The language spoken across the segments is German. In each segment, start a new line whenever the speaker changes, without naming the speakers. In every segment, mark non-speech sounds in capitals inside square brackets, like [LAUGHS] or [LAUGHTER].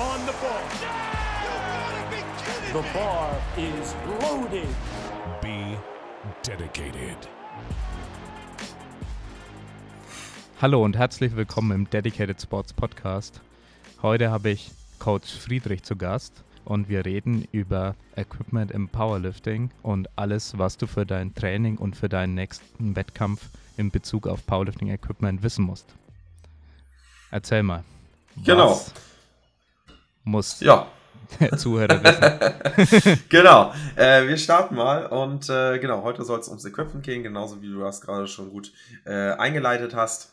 on the ball. The bar is loaded.
Be dedicated.
Hallo und herzlich willkommen im Dedicated Sports Podcast. Heute habe ich Coach Friedrich zu Gast und wir reden über Equipment im Powerlifting und alles, was du für dein Training und für deinen nächsten Wettkampf in Bezug auf Powerlifting Equipment wissen musst. Erzähl mal.
Genau.
Was muss
Ja,
Zuhörer wissen? [LAUGHS]
genau. Äh, wir starten mal und äh, genau, heute soll es ums Equipment gehen, genauso wie du das gerade schon gut äh, eingeleitet hast.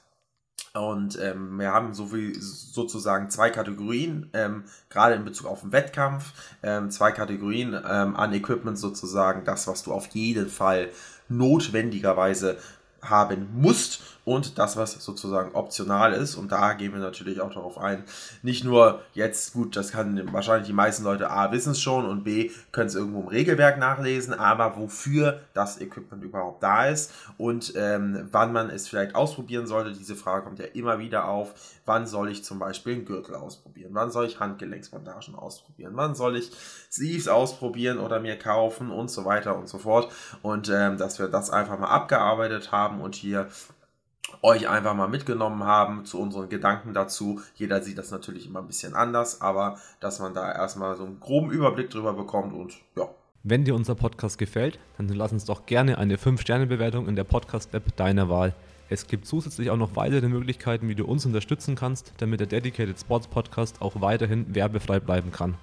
Und ähm, wir haben so wie, sozusagen zwei Kategorien, ähm, gerade in Bezug auf den Wettkampf, ähm, zwei Kategorien ähm, an Equipment sozusagen, das, was du auf jeden Fall notwendigerweise haben musst und das, was sozusagen optional ist. Und da gehen wir natürlich auch darauf ein. Nicht nur jetzt, gut, das kann wahrscheinlich die meisten Leute A wissen es schon und B können es irgendwo im Regelwerk nachlesen, aber wofür das Equipment überhaupt da ist und ähm, wann man es vielleicht ausprobieren sollte. Diese Frage kommt ja immer wieder auf. Wann soll ich zum Beispiel einen Gürtel ausprobieren? Wann soll ich Handgelenksbandagen ausprobieren? Wann soll ich Sleeves ausprobieren oder mir kaufen und so weiter und so fort. Und ähm, dass wir das einfach mal abgearbeitet haben und hier euch einfach mal mitgenommen haben zu unseren Gedanken dazu. Jeder sieht das natürlich immer ein bisschen anders, aber dass man da erstmal so einen groben Überblick drüber bekommt und ja.
Wenn dir unser Podcast gefällt, dann lass uns doch gerne eine 5-Sterne-Bewertung in der Podcast-App deiner Wahl. Es gibt zusätzlich auch noch weitere Möglichkeiten, wie du uns unterstützen kannst, damit der Dedicated Sports Podcast auch weiterhin werbefrei bleiben kann.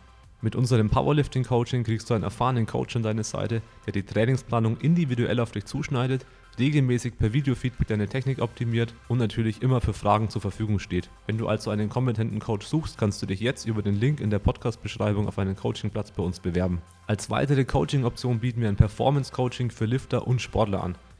Mit unserem Powerlifting Coaching kriegst du einen erfahrenen Coach an deine Seite, der die Trainingsplanung individuell auf dich zuschneidet, regelmäßig per Videofeedback deine Technik optimiert und natürlich immer für Fragen zur Verfügung steht. Wenn du also einen kompetenten Coach suchst, kannst du dich jetzt über den Link in der Podcast-Beschreibung auf einen Coachingplatz bei uns bewerben. Als weitere Coaching-Option bieten wir ein Performance-Coaching für Lifter und Sportler an.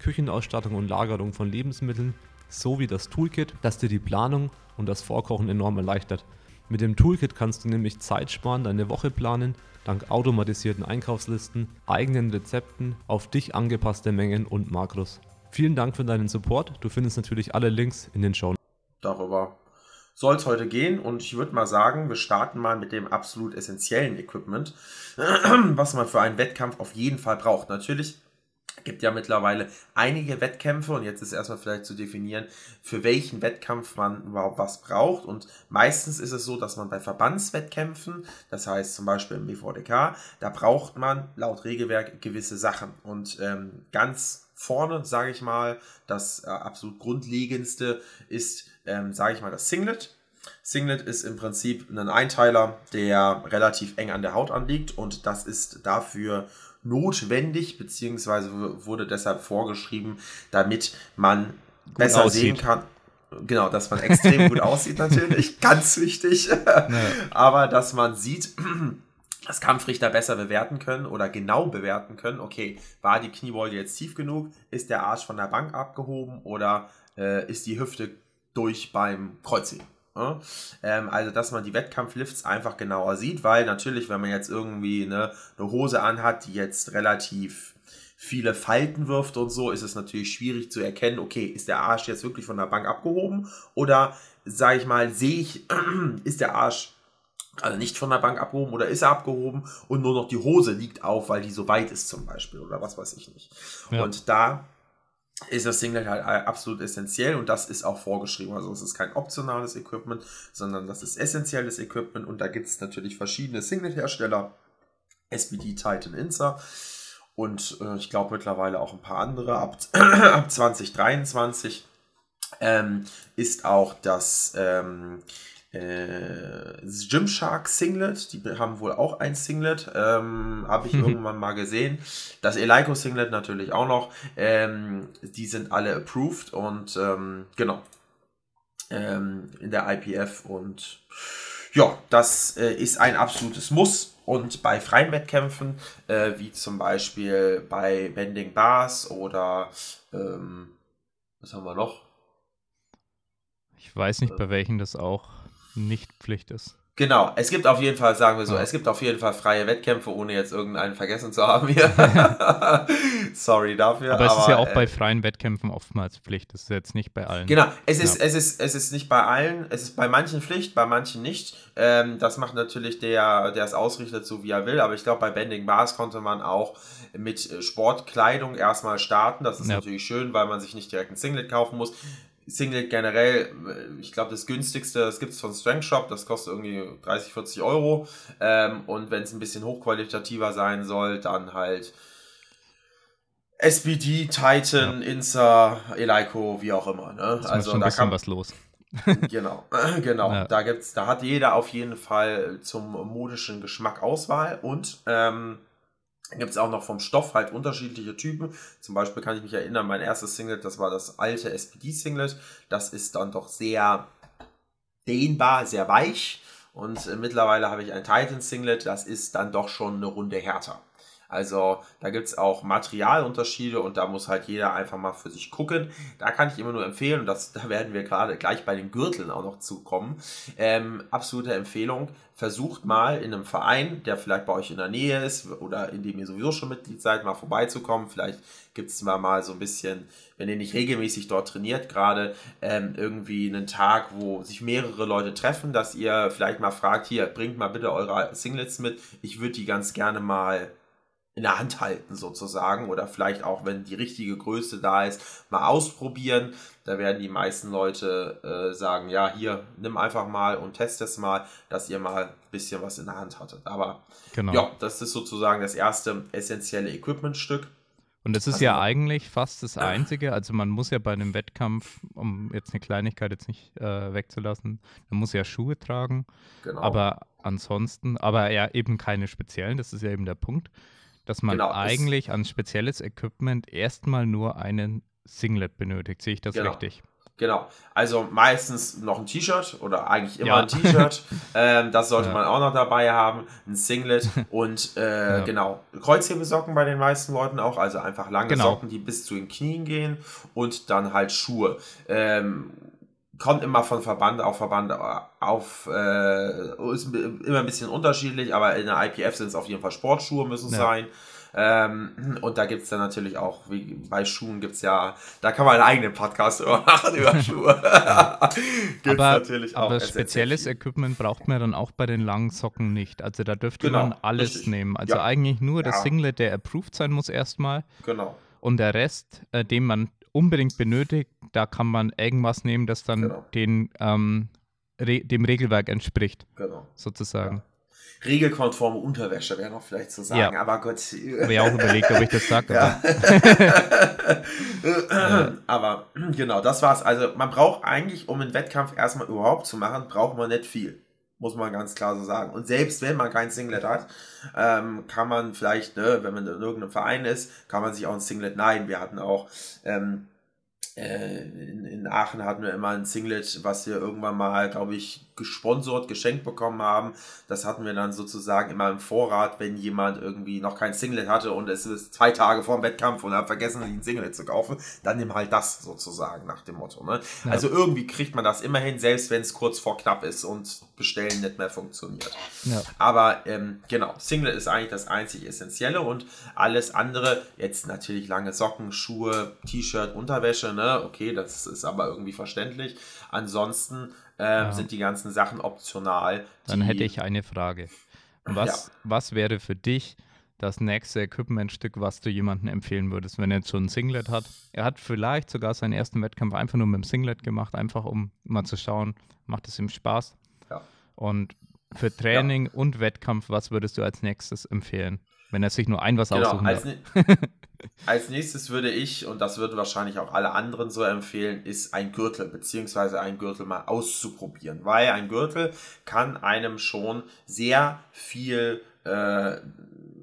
Küchenausstattung und Lagerung von Lebensmitteln sowie das Toolkit, das dir die Planung und das Vorkochen enorm erleichtert. Mit dem Toolkit kannst du nämlich Zeit sparen, deine Woche planen, dank automatisierten Einkaufslisten, eigenen Rezepten, auf dich angepasste Mengen und Makros. Vielen Dank für deinen Support. Du findest natürlich alle Links in den Show.
Darüber soll es heute gehen und ich würde mal sagen, wir starten mal mit dem absolut essentiellen Equipment, [CLEARS THROAT] was man für einen Wettkampf auf jeden Fall braucht. Natürlich gibt ja mittlerweile einige Wettkämpfe und jetzt ist erstmal vielleicht zu definieren, für welchen Wettkampf man überhaupt was braucht. Und meistens ist es so, dass man bei Verbandswettkämpfen, das heißt zum Beispiel im BVDK, da braucht man laut Regelwerk gewisse Sachen. Und ähm, ganz vorne, sage ich mal, das äh, absolut grundlegendste ist, ähm, sage ich mal, das Singlet. Singlet ist im Prinzip ein Einteiler, der relativ eng an der Haut anliegt und das ist dafür notwendig, beziehungsweise wurde deshalb vorgeschrieben, damit man besser
aussieht.
sehen kann. Genau, dass man extrem gut [LAUGHS] aussieht natürlich, ganz wichtig. Aber dass man sieht, [CLEARS THROAT] dass Kampfrichter besser bewerten können oder genau bewerten können, okay, war die Kniebeuge jetzt tief genug, ist der Arsch von der Bank abgehoben oder äh, ist die Hüfte durch beim Kreuzheben. Ja? Ähm, also, dass man die Wettkampflifts einfach genauer sieht, weil natürlich, wenn man jetzt irgendwie eine, eine Hose anhat, die jetzt relativ viele Falten wirft und so, ist es natürlich schwierig zu erkennen, okay, ist der Arsch jetzt wirklich von der Bank abgehoben oder, sage ich mal, sehe ich, [CLEARS THROAT] ist der Arsch also nicht von der Bank abgehoben oder ist er abgehoben und nur noch die Hose liegt auf, weil die so weit ist zum Beispiel oder was weiß ich nicht.
Ja.
Und da ist das Singlet halt absolut essentiell und das ist auch vorgeschrieben. Also es ist kein optionales Equipment, sondern das ist essentielles Equipment und da gibt es natürlich verschiedene Singlet-Hersteller, SBD, Titan, Insa und äh, ich glaube mittlerweile auch ein paar andere. Ab, [CLEARS THROAT] ab 2023 ähm, ist auch das ähm, äh, Gymshark Singlet, die haben wohl auch ein Singlet, ähm, habe ich [LAUGHS] irgendwann mal gesehen. Das Eleiko Singlet natürlich auch noch. Ähm, die sind alle approved und ähm, genau ähm, in der IPF und ja, das äh, ist ein absolutes Muss. Und bei freien Wettkämpfen, äh, wie zum Beispiel bei Bending Bars oder ähm, was haben wir noch?
Ich weiß nicht, bei welchen das auch nicht Pflicht ist.
Genau, es gibt auf jeden Fall, sagen wir so,
Ja.
es gibt auf jeden Fall freie Wettkämpfe, ohne jetzt irgendeinen vergessen zu haben hier. [LAUGHS] Sorry dafür.
Aber es ist ja auch
äh,
bei freien Wettkämpfen oftmals Pflicht. Das ist jetzt nicht bei allen.
Genau, es ist,
Ja.
es, ist, es ist nicht bei allen, es ist bei manchen Pflicht, bei manchen nicht. Ähm, das macht natürlich der, der es ausrichtet, so wie er will. Aber ich glaube, bei Bending Bars konnte man auch mit Sportkleidung erstmal starten. Das ist
Ja.
natürlich schön, weil man sich nicht direkt ein Singlet kaufen muss. Singlet generell, äh, ich glaube, das günstigste, das gibt es von Strength Shop, das kostet irgendwie 30, 40 Euro. Ähm, und wenn es ein bisschen hochqualitativer sein soll, dann halt SBD, Titan, Insa, Eleiko, wie auch immer. Ne?
Ist
Also
schon ein
da
bisschen
kann
was los. [LAUGHS] [LAUGHS]
genau, [CLEARS THROAT] genau.
Ja.
Da gibt's, da hat jeder auf jeden Fall zum modischen Geschmack Auswahl und ähm, gibt es auch noch vom Stoff halt unterschiedliche Typen. Zum Beispiel kann ich mich erinnern, mein erstes Singlet, das war das alte SPD-Singlet. Das ist dann doch sehr dehnbar, sehr weich. Und äh, mittlerweile habe ich ein Titan-Singlet, das ist dann doch schon eine Runde härter. Also da gibt es auch Materialunterschiede und da muss halt jeder einfach mal für sich gucken. Da kann ich immer nur empfehlen, und da werden wir gerade gleich bei den Gürteln auch noch zukommen. Ähm, absolute Empfehlung, versucht mal in einem Verein, der vielleicht bei euch in der Nähe ist oder in dem ihr sowieso schon Mitglied seid, mal vorbeizukommen. Vielleicht gibt es mal, mal so ein bisschen, wenn ihr nicht regelmäßig dort trainiert, gerade ähm, irgendwie einen Tag, wo sich mehrere Leute treffen, dass ihr vielleicht mal fragt, hier, bringt mal bitte eure Singlets mit. Ich würde die ganz gerne mal in der Hand halten sozusagen oder vielleicht auch, wenn die richtige Größe da ist, mal ausprobieren. Da werden die meisten Leute äh, sagen, ja, hier, nimm einfach mal und test es mal, dass ihr mal ein bisschen was in der Hand hattet. Aber
Genau.
ja, das ist sozusagen das erste essentielle Equipmentstück.
Und das ist
Also-
ja eigentlich fast das Einzige. Also man muss ja bei einem Wettkampf, um jetzt eine Kleinigkeit jetzt nicht äh, wegzulassen, man muss ja Schuhe tragen.
Genau.
Aber ansonsten, aber ja eben keine speziellen, das ist ja eben der Punkt, dass man
Genau,
eigentlich an spezielles Equipment erstmal nur einen Singlet benötigt. Sehe ich das
Genau.
richtig?
Genau, also meistens noch ein T-Shirt oder eigentlich immer
Ja.
ein T-Shirt. [LAUGHS] ähm, das sollte
Ja.
man auch noch dabei haben. Ein Singlet und äh,
Ja.
genau, Kreuzhebesocken bei den meisten Leuten auch. Also einfach lange
Genau.
Socken, die bis zu den Knien gehen und dann halt Schuhe. Ähm, kommt immer von Verband auf Verband auf, äh, ist immer ein bisschen unterschiedlich, aber in der IPF sind es auf jeden Fall Sportschuhe müssen
Ja.
sein. Ähm, und da gibt es dann natürlich auch, wie bei Schuhen gibt es ja, da kann man einen eigenen Podcast über [LAUGHS] machen über Schuhe. [LAUGHS] Gibt's
aber
natürlich auch
aber spezielles. Equipment braucht man dann auch bei den langen Socken nicht. Also da dürfte
Genau,
man alles
richtig.
nehmen. Also
Ja.
eigentlich nur das
Ja.
Singlet, der approved sein muss erstmal.
Genau,
Und der Rest, äh, den man unbedingt benötigt, da kann man irgendwas nehmen, das dann
Genau.
den, ähm, re dem Regelwerk entspricht,
genau.
sozusagen.
Regelkonforme Unterwäsche wäre noch vielleicht zu sagen,
Ja.
aber Gott.
Ich habe ja auch überlegt, ob ich das sage.
Ja.
Aber [LAUGHS]
Aber genau, das war's. Also man braucht eigentlich, um einen Wettkampf erstmal überhaupt zu machen, braucht man nicht viel. Muss man ganz klar so sagen. Und selbst wenn man kein Singlet hat, ähm, kann man vielleicht, ne, wenn man in irgendeinem Verein ist, kann man sich auch ein Singlet leihen. Wir hatten auch ähm, äh, in, in Aachen hatten wir immer ein Singlet, was wir irgendwann mal, glaube ich, gesponsert, geschenkt bekommen haben. Das hatten wir dann sozusagen immer im Vorrat, wenn jemand irgendwie noch kein Singlet hatte und es ist zwei Tage vor dem Wettkampf und er hat vergessen, sich ein Singlet zu kaufen, dann nimm halt das sozusagen nach dem Motto. Ne?
Ja.
Also irgendwie kriegt man das immerhin, selbst wenn es kurz vor knapp ist und bestellen nicht mehr funktioniert.
ja.
Aber ähm, genau, Singlet ist eigentlich das einzig Essentielle und alles andere, jetzt natürlich lange Socken, Schuhe, T-Shirt, Unterwäsche, ne? Okay, das ist aber irgendwie verständlich. Ansonsten ähm,
Ja.
sind die ganzen Sachen optional.
Dann hätte ich eine Frage. Was, was wäre für dich das nächste Equipmentstück, was du jemandem empfehlen würdest, wenn er jetzt schon ein Singlet hat? Er hat vielleicht sogar seinen ersten Wettkampf einfach nur mit dem Singlet gemacht, einfach um mal zu schauen, macht es ihm Spaß?
Ja.
Und für Training und Wettkampf, was würdest du als nächstes empfehlen, wenn er sich nur ein was
Genau,
aussuchen darf? [LAUGHS]
als nächstes würde ich, und das würden wahrscheinlich auch alle anderen so empfehlen, ist ein Gürtel, beziehungsweise ein Gürtel mal auszuprobieren. Weil ein Gürtel kann einem schon sehr viel äh,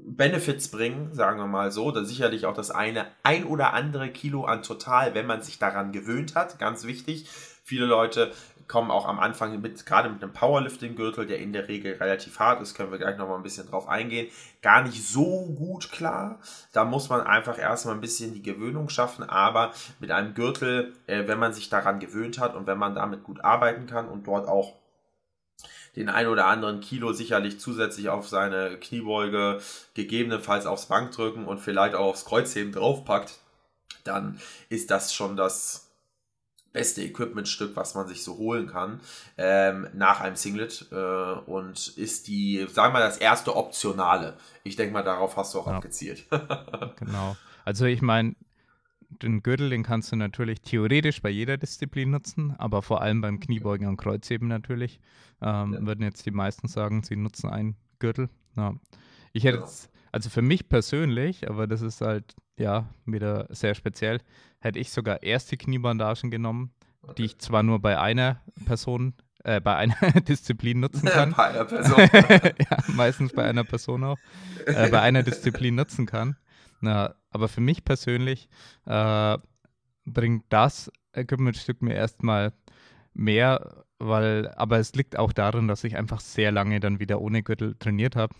Benefits bringen, sagen wir mal so. Da sicherlich auch das eine ein oder andere Kilo an total, wenn man sich daran gewöhnt hat. Ganz wichtig. Viele Leute kommen auch am Anfang mit, gerade mit einem Powerlifting-Gürtel, der in der Regel relativ hart ist, können wir gleich nochmal ein bisschen drauf eingehen, gar nicht so gut klar. Da muss man einfach erstmal ein bisschen die Gewöhnung schaffen, aber mit einem Gürtel, äh, wenn man sich daran gewöhnt hat und wenn man damit gut arbeiten kann und dort auch den ein oder anderen Kilo sicherlich zusätzlich auf seine Kniebeuge, gegebenenfalls aufs Bankdrücken und vielleicht auch aufs Kreuzheben draufpackt, dann ist das schon das beste Equipmentstück, was man sich so holen kann, ähm, nach einem Singlet äh, und ist die, sagen wir mal, das erste Optionale. Ich denke mal, darauf hast du auch ja. abgezielt. [LAUGHS]
genau. Also ich meine, den Gürtel, den kannst du natürlich theoretisch bei jeder Disziplin nutzen, aber vor allem beim Kniebeugen und Kreuzheben natürlich. Ähm, ja. Würden jetzt die meisten sagen, sie nutzen einen Gürtel. Ja. Ich hätte genau. jetzt, also für mich persönlich, aber das ist halt, ja, wieder sehr speziell, hätte ich sogar erste Kniebandagen genommen, okay. die ich zwar nur bei einer Person, äh, bei einer [LAUGHS] Disziplin nutzen kann. bei einer Person. [LAUGHS] ja, meistens bei einer Person auch. Äh, bei einer Disziplin nutzen kann. Na, aber für mich persönlich äh, bringt das Equipmentstück mir erstmal mehr, weil, aber es liegt auch darin, dass ich einfach sehr lange dann wieder ohne Gürtel trainiert habe.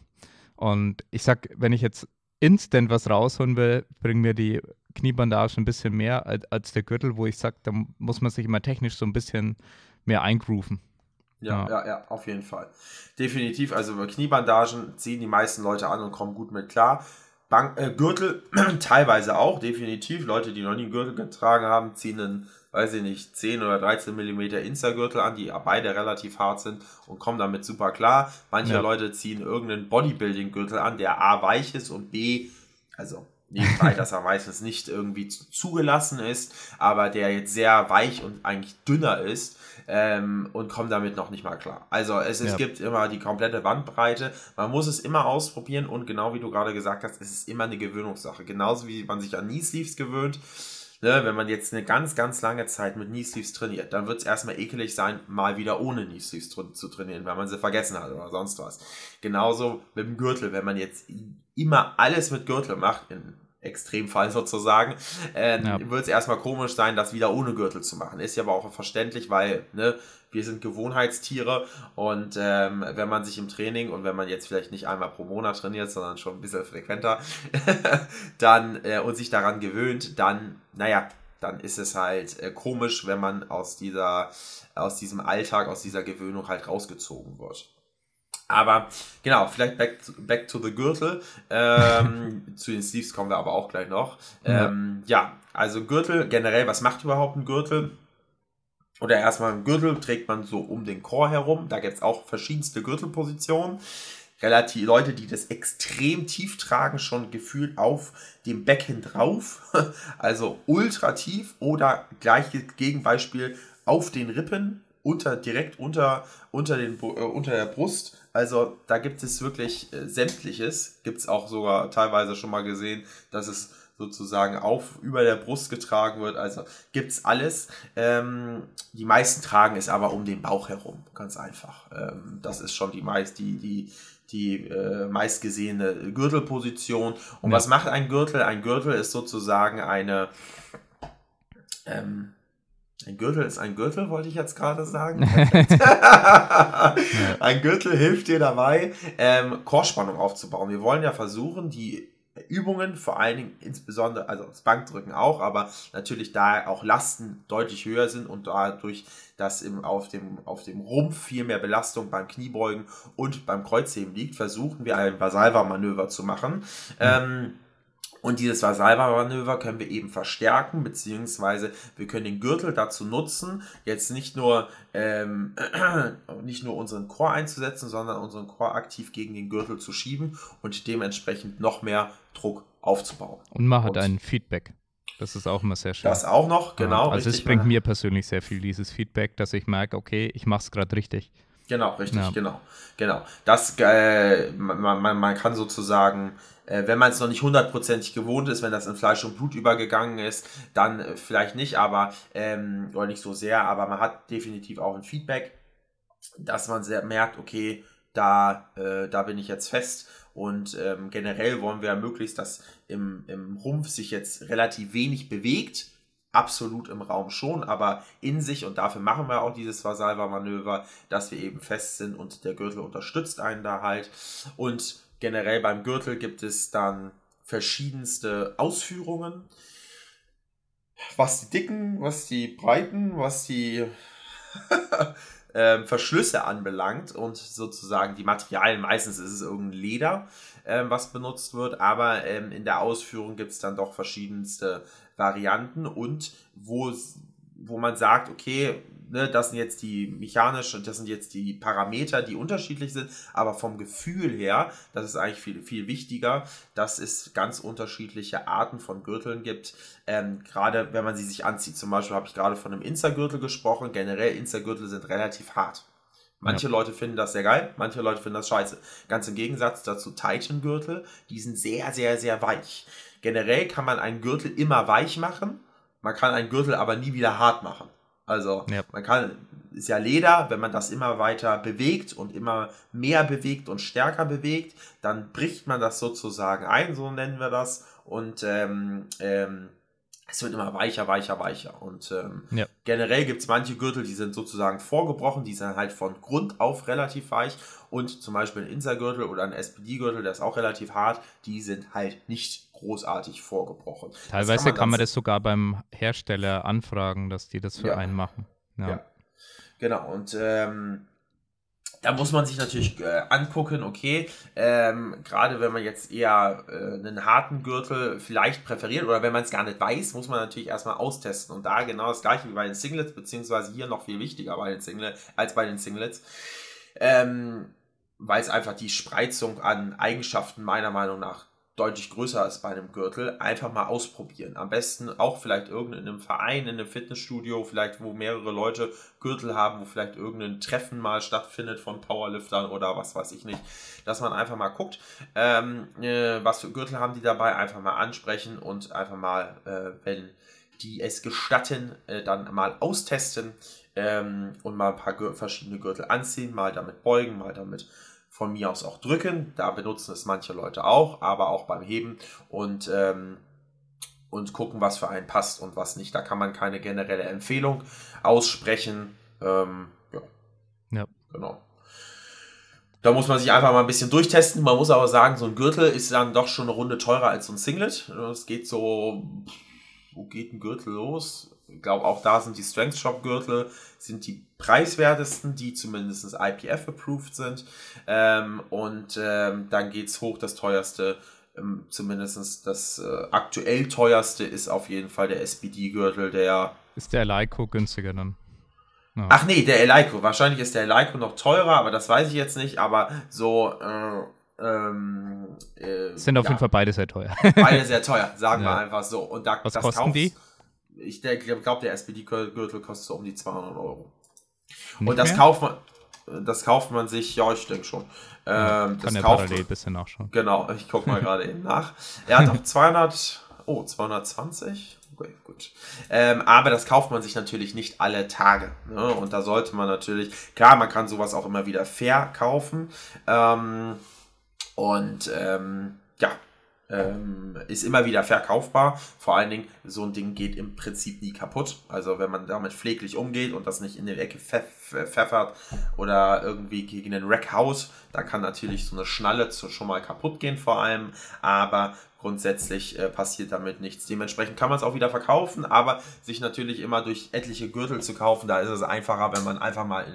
Und ich sag, wenn ich jetzt instant was rausholen will, bringen mir die Kniebandage ein bisschen mehr als, als der Gürtel, wo ich sage, da muss man sich immer technisch so ein bisschen mehr eingrooven.
Ja, ja, ja, ja, auf jeden Fall. Definitiv. Also Kniebandagen ziehen die meisten Leute an und kommen gut mit klar. Bank, äh, Gürtel [CLEARS THROAT] teilweise auch, definitiv. Leute, die noch nie einen Gürtel getragen haben, ziehen einen, weiß ich nicht, 10 oder 13 mm Insta-Gürtel an, die beide relativ hart sind und kommen damit super klar. Manche ja. Leute ziehen irgendeinen Bodybuilding-Gürtel an, der A weich ist und B, also nebenbei, dass er meistens nicht irgendwie zugelassen ist, aber der jetzt sehr weich und eigentlich dünner ist ähm, und kommt damit noch nicht mal klar. Also es, es ja. gibt immer die komplette Bandbreite, man muss es immer ausprobieren und genau wie du gerade gesagt hast, es ist immer eine Gewöhnungssache. Genauso wie man sich an Knee Sleeves gewöhnt, Ne, wenn man jetzt eine ganz, ganz lange Zeit mit Knee Sleeves trainiert, dann wird es erstmal ekelig sein, mal wieder ohne Knee Sleeves zu trainieren, weil man sie vergessen hat oder sonst was. Genauso mit dem Gürtel, wenn man jetzt immer alles mit Gürtel macht, in Extremfall sozusagen, äh, ja. wird es erstmal komisch sein, das wieder ohne Gürtel zu machen. Ist ja aber auch verständlich, weil ne, wir sind Gewohnheitstiere und ähm, wenn man sich im Training und wenn man jetzt vielleicht nicht einmal pro Monat trainiert, sondern schon ein bisschen frequenter, [LAUGHS] dann äh, und sich daran gewöhnt, dann, naja, dann ist es halt äh, komisch, wenn man aus dieser, aus diesem Alltag, aus dieser Gewöhnung halt rausgezogen wird. Aber genau, vielleicht back to, back to the Gürtel. Ähm, [LAUGHS] zu den Sleeves kommen wir aber auch gleich noch. Ähm, ja. also Gürtel generell, was macht überhaupt ein Gürtel? Oder erstmal ein Gürtel trägt man so um den Chor herum. Da gibt es auch verschiedenste Gürtelpositionen. Relativ Leute, die das extrem tief tragen, schon gefühlt auf dem Becken drauf. [LAUGHS] Also ultra tief oder gleiches Gegenbeispiel auf den Rippen, unter, direkt unter, unter, den, äh, unter der Brust also da gibt es wirklich äh, sämtliches. Gibt es auch sogar teilweise schon mal gesehen, dass es sozusagen auf über der Brust getragen wird. Also gibt es alles. Ähm, die meisten tragen es aber um den Bauch herum, ganz einfach. Ähm, das ist schon die meist die die die äh, meistgesehene Gürtelposition. Und ja. was macht ein Gürtel? Ein Gürtel ist sozusagen eine ähm, ein Gürtel ist ein Gürtel, wollte ich jetzt gerade sagen. [LAUGHS] ein Gürtel hilft dir dabei, ähm, Chorspannung aufzubauen. Wir wollen ja versuchen, die Übungen, vor allen Dingen insbesondere, also das Bankdrücken auch, aber natürlich da auch Lasten deutlich höher sind und dadurch, dass im, auf, dem, auf dem Rumpf viel mehr Belastung beim Kniebeugen und beim Kreuzheben liegt, versuchen wir ein Vasalva-Manöver zu machen. Ähm, und dieses Vasalva-Manöver können wir eben verstärken, beziehungsweise wir können den Gürtel dazu nutzen, jetzt nicht nur, ähm, [CLEARS THROAT] nicht nur unseren Chor einzusetzen, sondern unseren Chor aktiv gegen den Gürtel zu schieben und dementsprechend noch mehr Druck aufzubauen.
Und man hat und ein Feedback. Das ist auch immer sehr schön.
Das auch noch, genau.
also es bringt mir persönlich sehr viel, dieses Feedback, dass ich merke, okay, ich mache es gerade richtig.
Genau, richtig, ja. genau. Genau. Das, äh, man, man, man kann sozusagen wenn man es noch nicht hundertprozentig gewohnt ist, wenn das in Fleisch und Blut übergegangen ist, dann äh, vielleicht nicht, aber ähm, oder nicht so sehr, aber man hat definitiv auch ein Feedback, dass man sehr merkt, okay, da, äh, da bin ich jetzt fest. Und ähm, generell wollen wir ja möglichst, dass im, im Rumpf sich jetzt relativ wenig bewegt, absolut im Raum schon, aber in sich und dafür machen wir auch dieses Vasalva-Manöver, dass wir eben fest sind und der Gürtel unterstützt einen da halt. Und generell beim Gürtel gibt es dann verschiedenste Ausführungen. Was die Dicken, was die Breiten, was die [LAUGHS] äh, Verschlüsse anbelangt und sozusagen die Materialien, meistens ist es irgendein Leder, äh, was benutzt wird, aber ähm, in der Ausführung gibt es dann doch verschiedenste Varianten und wo, wo man sagt, okay, ne, das sind jetzt die mechanischen, das sind jetzt die Parameter, die unterschiedlich sind, aber vom Gefühl her, das ist eigentlich viel, viel wichtiger, dass es ganz unterschiedliche Arten von Gürteln gibt. Ähm, gerade wenn man sie sich anzieht, zum Beispiel habe ich gerade von einem Insta-Gürtel gesprochen, generell Insta-Gürtel sind relativ hart. Manche ja. Leute finden das sehr geil, manche Leute finden das scheiße. Ganz im Gegensatz dazu Titan-Gürtel, die sind sehr, sehr, sehr weich. Generell kann man einen Gürtel immer weich machen, man kann einen Gürtel aber nie wieder hart machen. Also ja. man kann, ist ja Leder, wenn man das immer weiter bewegt und immer mehr bewegt und stärker bewegt, dann bricht man das sozusagen ein, so nennen wir das. Und ähm, ähm, es wird immer weicher, weicher, weicher. Und ähm, ja. generell gibt es manche Gürtel, die sind sozusagen vorgebrochen, die sind halt von Grund auf relativ weich. Und zum Beispiel ein Insa-Gürtel oder ein SPD-Gürtel, der ist auch relativ hart, die sind halt nicht großartig vorgebrochen.
Teilweise kann man, kann man das sogar beim Hersteller anfragen, dass die das für ja. einen machen. Ja. ja.
Genau, und ähm, da muss man sich natürlich äh, angucken, okay, ähm, gerade wenn man jetzt eher äh, einen harten Gürtel vielleicht präferiert oder wenn man es gar nicht weiß, muss man natürlich erstmal austesten. Und da genau das gleiche wie bei den Singlets, beziehungsweise hier noch viel wichtiger bei den Singlets, als bei den Singlets. Ähm, weil es einfach die Spreizung an Eigenschaften meiner Meinung nach deutlich größer ist bei einem Gürtel, einfach mal ausprobieren. Am besten auch vielleicht irgendeinem Verein, in einem Fitnessstudio, vielleicht wo mehrere Leute Gürtel haben, wo vielleicht irgendein Treffen mal stattfindet von Powerliftern oder was weiß ich nicht, dass man einfach mal guckt, ähm, äh, was für Gürtel haben die dabei, einfach mal ansprechen und einfach mal, äh, wenn die es gestatten, äh, dann mal austesten ähm, und mal ein paar verschiedene Gürtel anziehen, mal damit beugen, mal damit von mir aus auch drücken. Da benutzen es manche Leute auch, aber auch beim Heben und, ähm, und gucken, was für einen passt und was nicht. Da kann man keine generelle Empfehlung aussprechen. Ähm, ja. ja. Genau. Da muss man sich einfach mal ein bisschen durchtesten. Man muss aber sagen, so ein Gürtel ist dann doch schon eine Runde teurer als so ein Singlet. Es geht so, wo geht ein Gürtel los? Ich glaube, auch da sind die Strength Shop Gürtel sind die preiswertesten, die zumindest IPF-approved sind. Ähm, und ähm, dann geht es hoch, das teuerste, ähm, zumindest das äh, aktuell teuerste ist auf jeden Fall der SPD-Gürtel, der.
Ist der Eleiko günstiger dann?
Ja. Ach nee, der Eleiko. Wahrscheinlich ist der Eleiko noch teurer, aber das weiß ich jetzt nicht. Aber so. Äh, ähm,
äh, sind auf ja, jeden Fall beide sehr teuer.
beide sehr teuer, sagen [LAUGHS] ja. wir einfach so. Und da,
Was kosten die?
Ich glaube, der SPD-Gürtel kostet so um die 200 Euro. Nicht und das mehr? kauft man, das kauft man sich, ja, ich denke schon. Ähm,
kann
das
ja parallel ein bisschen nachschauen.
Genau, ich gucke mal [LAUGHS] gerade eben nach. Er hat auch 200, oh, 220? Okay, gut. Ähm, aber das kauft man sich natürlich nicht alle Tage. Ne? Und da sollte man natürlich, klar, man kann sowas auch immer wieder verkaufen. Ähm, und ähm, ja, ähm, ist immer wieder verkaufbar. Vor allen Dingen, so ein Ding geht im Prinzip nie kaputt. Also wenn man damit pfleglich umgeht und das nicht in die Ecke pfeffert oder irgendwie gegen den Rack haut, da kann natürlich so eine Schnalle schon mal kaputt gehen vor allem. Aber grundsätzlich äh, passiert damit nichts. Dementsprechend kann man es auch wieder verkaufen, aber sich natürlich immer durch etliche Gürtel zu kaufen, da ist es einfacher, wenn man einfach mal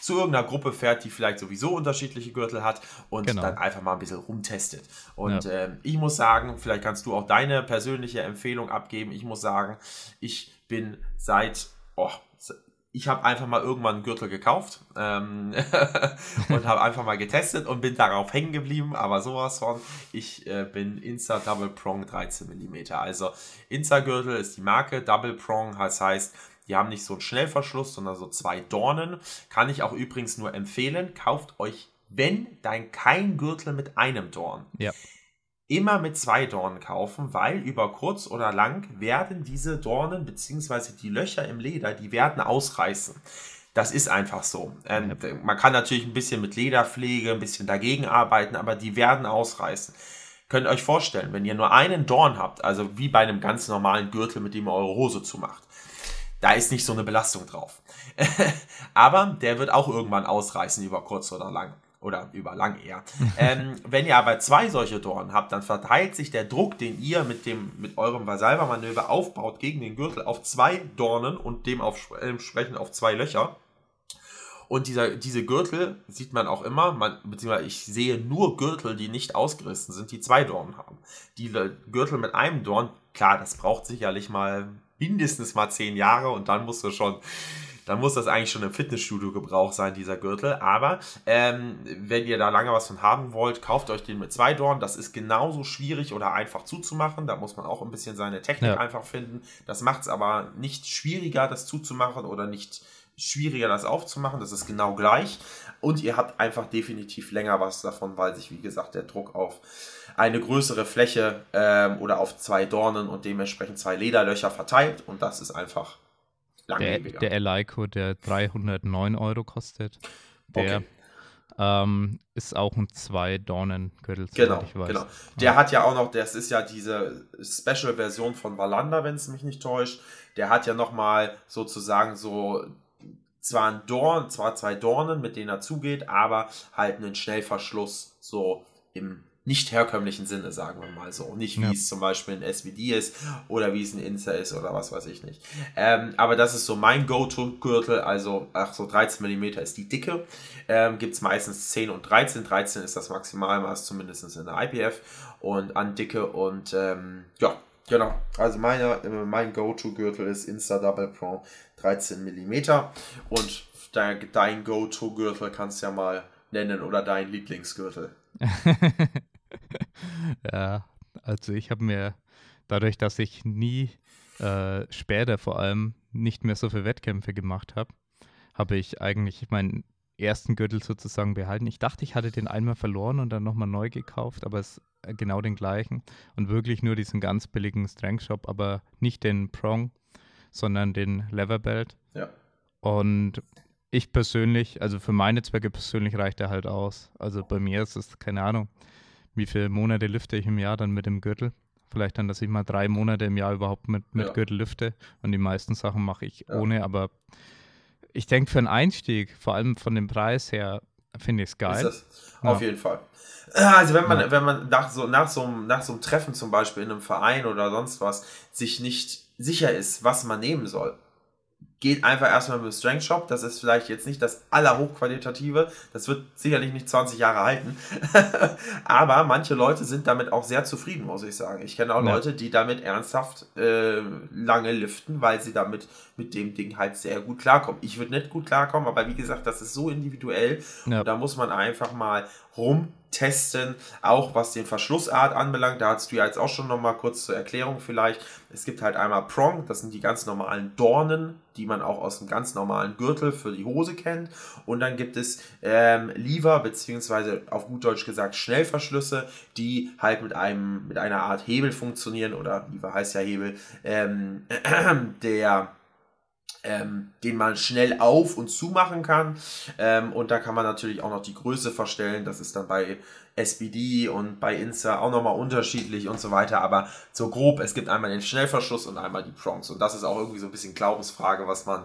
zu irgendeiner Gruppe fährt, die vielleicht sowieso unterschiedliche Gürtel hat und genau. dann einfach mal ein bisschen rumtestet. Und ja. äh, ich muss sagen, vielleicht kannst du auch deine persönliche Empfehlung abgeben. Ich muss sagen, ich bin seit, oh, ich habe einfach mal irgendwann einen Gürtel gekauft ähm, [LAUGHS] und habe einfach mal getestet und bin darauf hängen geblieben, aber sowas von, ich äh, bin Insta Double Prong 13 mm. Also Insta Gürtel ist die Marke, Double Prong, das heißt, die haben nicht so einen Schnellverschluss, sondern so zwei Dornen. Kann ich auch übrigens nur empfehlen, kauft euch, wenn, dann kein Gürtel mit einem Dorn.
Ja
immer mit zwei Dornen kaufen, weil über kurz oder lang werden diese Dornen bzw. die Löcher im Leder, die werden ausreißen. Das ist einfach so. Ähm, man kann natürlich ein bisschen mit Lederpflege, ein bisschen dagegen arbeiten, aber die werden ausreißen. Könnt ihr euch vorstellen, wenn ihr nur einen Dorn habt, also wie bei einem ganz normalen Gürtel, mit dem ihr eure Hose zumacht, da ist nicht so eine Belastung drauf. [LAUGHS] aber der wird auch irgendwann ausreißen über kurz oder lang. Oder über lang eher. ähm, wenn ihr aber zwei solche Dornen habt, dann verteilt sich der Druck, den ihr mit, dem, mit eurem Vasalva-Manöver aufbaut gegen den Gürtel auf zwei Dornen und dementsprechend auf zwei Löcher. Und dieser, diese Gürtel sieht man auch immer, man, beziehungsweise ich sehe nur Gürtel, die nicht ausgerissen sind, die zwei Dornen haben. Die Gürtel mit einem Dorn, klar, das braucht sicherlich mal mindestens mal zehn Jahre und dann musst du schon dann muss das eigentlich schon im Fitnessstudio Gebrauch sein, dieser Gürtel. Aber ähm, wenn ihr da lange was von haben wollt, kauft euch den mit zwei Dornen. Das ist genauso schwierig oder einfach zuzumachen. Da muss man auch ein bisschen seine Technik ja. einfach finden. Das macht es aber nicht schwieriger, das zuzumachen oder nicht schwieriger, das aufzumachen. Das ist genau gleich. Und ihr habt einfach definitiv länger was davon, weil sich, wie gesagt, der Druck auf eine größere Fläche ähm, oder auf zwei Dornen und dementsprechend zwei Lederlöcher verteilt. Und das ist einfach
langlebiger. Der, der Eleiko, der 309 Euro kostet, der okay. ähm, ist auch ein Zwei-Dornen-Gürtel,
genau, ich weiß. Genau, Der ja. hat ja auch noch, das ist ja diese Special-Version von Valanda, wenn es mich nicht täuscht. Der hat ja nochmal sozusagen so zwar ein Dorn, zwar zwei Dornen, mit denen er zugeht, aber halt einen Schnellverschluss so im nicht herkömmlichen Sinne, sagen wir mal so. Nicht wie ja. es zum Beispiel in SVD ist oder wie es in Insta ist oder was weiß ich nicht. Ähm, aber das ist so mein Go-To-Gürtel, also ach so 13 mm ist die Dicke. Ähm, Gibt es meistens 10 und 13. 13 ist das Maximalmaß, zumindest in der IPF und an Dicke und ähm, ja, genau. Also meine, mein Go-To-Gürtel ist Insta Double Pro 13 mm und dein, dein Go-To-Gürtel kannst du ja mal nennen oder dein Lieblingsgürtel. [LAUGHS]
ja, also ich habe mir dadurch, dass ich nie äh, später vor allem nicht mehr so viele Wettkämpfe gemacht habe, habe ich eigentlich meinen ersten Gürtel sozusagen behalten. Ich dachte, ich hatte den einmal verloren und dann nochmal neu gekauft, aber es ist genau den gleichen und wirklich nur diesen ganz billigen Strength Shop, aber nicht den Prong, sondern den Leverbelt.
Ja.
Und ich persönlich, also für meine Zwecke persönlich reicht er halt aus. Also bei mir ist es, keine Ahnung, wie viele Monate lüfte ich im Jahr dann mit dem Gürtel. Vielleicht dann, dass ich mal drei Monate im Jahr überhaupt mit, mit ja. Gürtel lüfte. Und die meisten Sachen mache ich ja. ohne. Aber ich denke, für einen Einstieg, vor allem von dem Preis her, finde ich es geil. Ist
das? Ja. Auf jeden Fall. Also wenn man, wenn man nach so, nach, so, nach so einem Treffen zum Beispiel in einem Verein oder sonst was sich nicht sicher ist, was man nehmen soll, geht einfach erstmal mit dem Strength Shop. Das ist vielleicht jetzt nicht das allerhochqualitative. Das wird sicherlich nicht 20 Jahre halten. [LAUGHS] Aber manche Leute sind damit auch sehr zufrieden, muss ich sagen. Ich kenne auch ja. Leute, die damit ernsthaft äh, lange liften, weil sie damit mit dem Ding halt sehr gut klarkommen. Ich würde nicht gut klarkommen, aber wie gesagt, das ist so individuell. Ja. da muss man einfach mal rumtesten, auch was den Verschlussart anbelangt. Da hast du ja jetzt auch schon nochmal kurz zur Erklärung vielleicht. Es gibt halt einmal Prong, das sind die ganz normalen Dornen, die man auch aus dem ganz normalen Gürtel für die Hose kennt. Und dann gibt es ähm, Lever, beziehungsweise auf gut Deutsch gesagt Schnellverschlüsse, die halt mit einem, mit einer Art Hebel funktionieren, oder Lever heißt ja Hebel, ähm, [CLEARS THROAT] der ähm, den man schnell auf und zu machen kann. Ähm, und da kann man natürlich auch noch die Größe verstellen. Das ist dann bei SBD und bei Insta auch nochmal unterschiedlich und so weiter. Aber so grob, es gibt einmal den Schnellverschluss und einmal die Prongs. Und das ist auch irgendwie so ein bisschen Glaubensfrage, was man,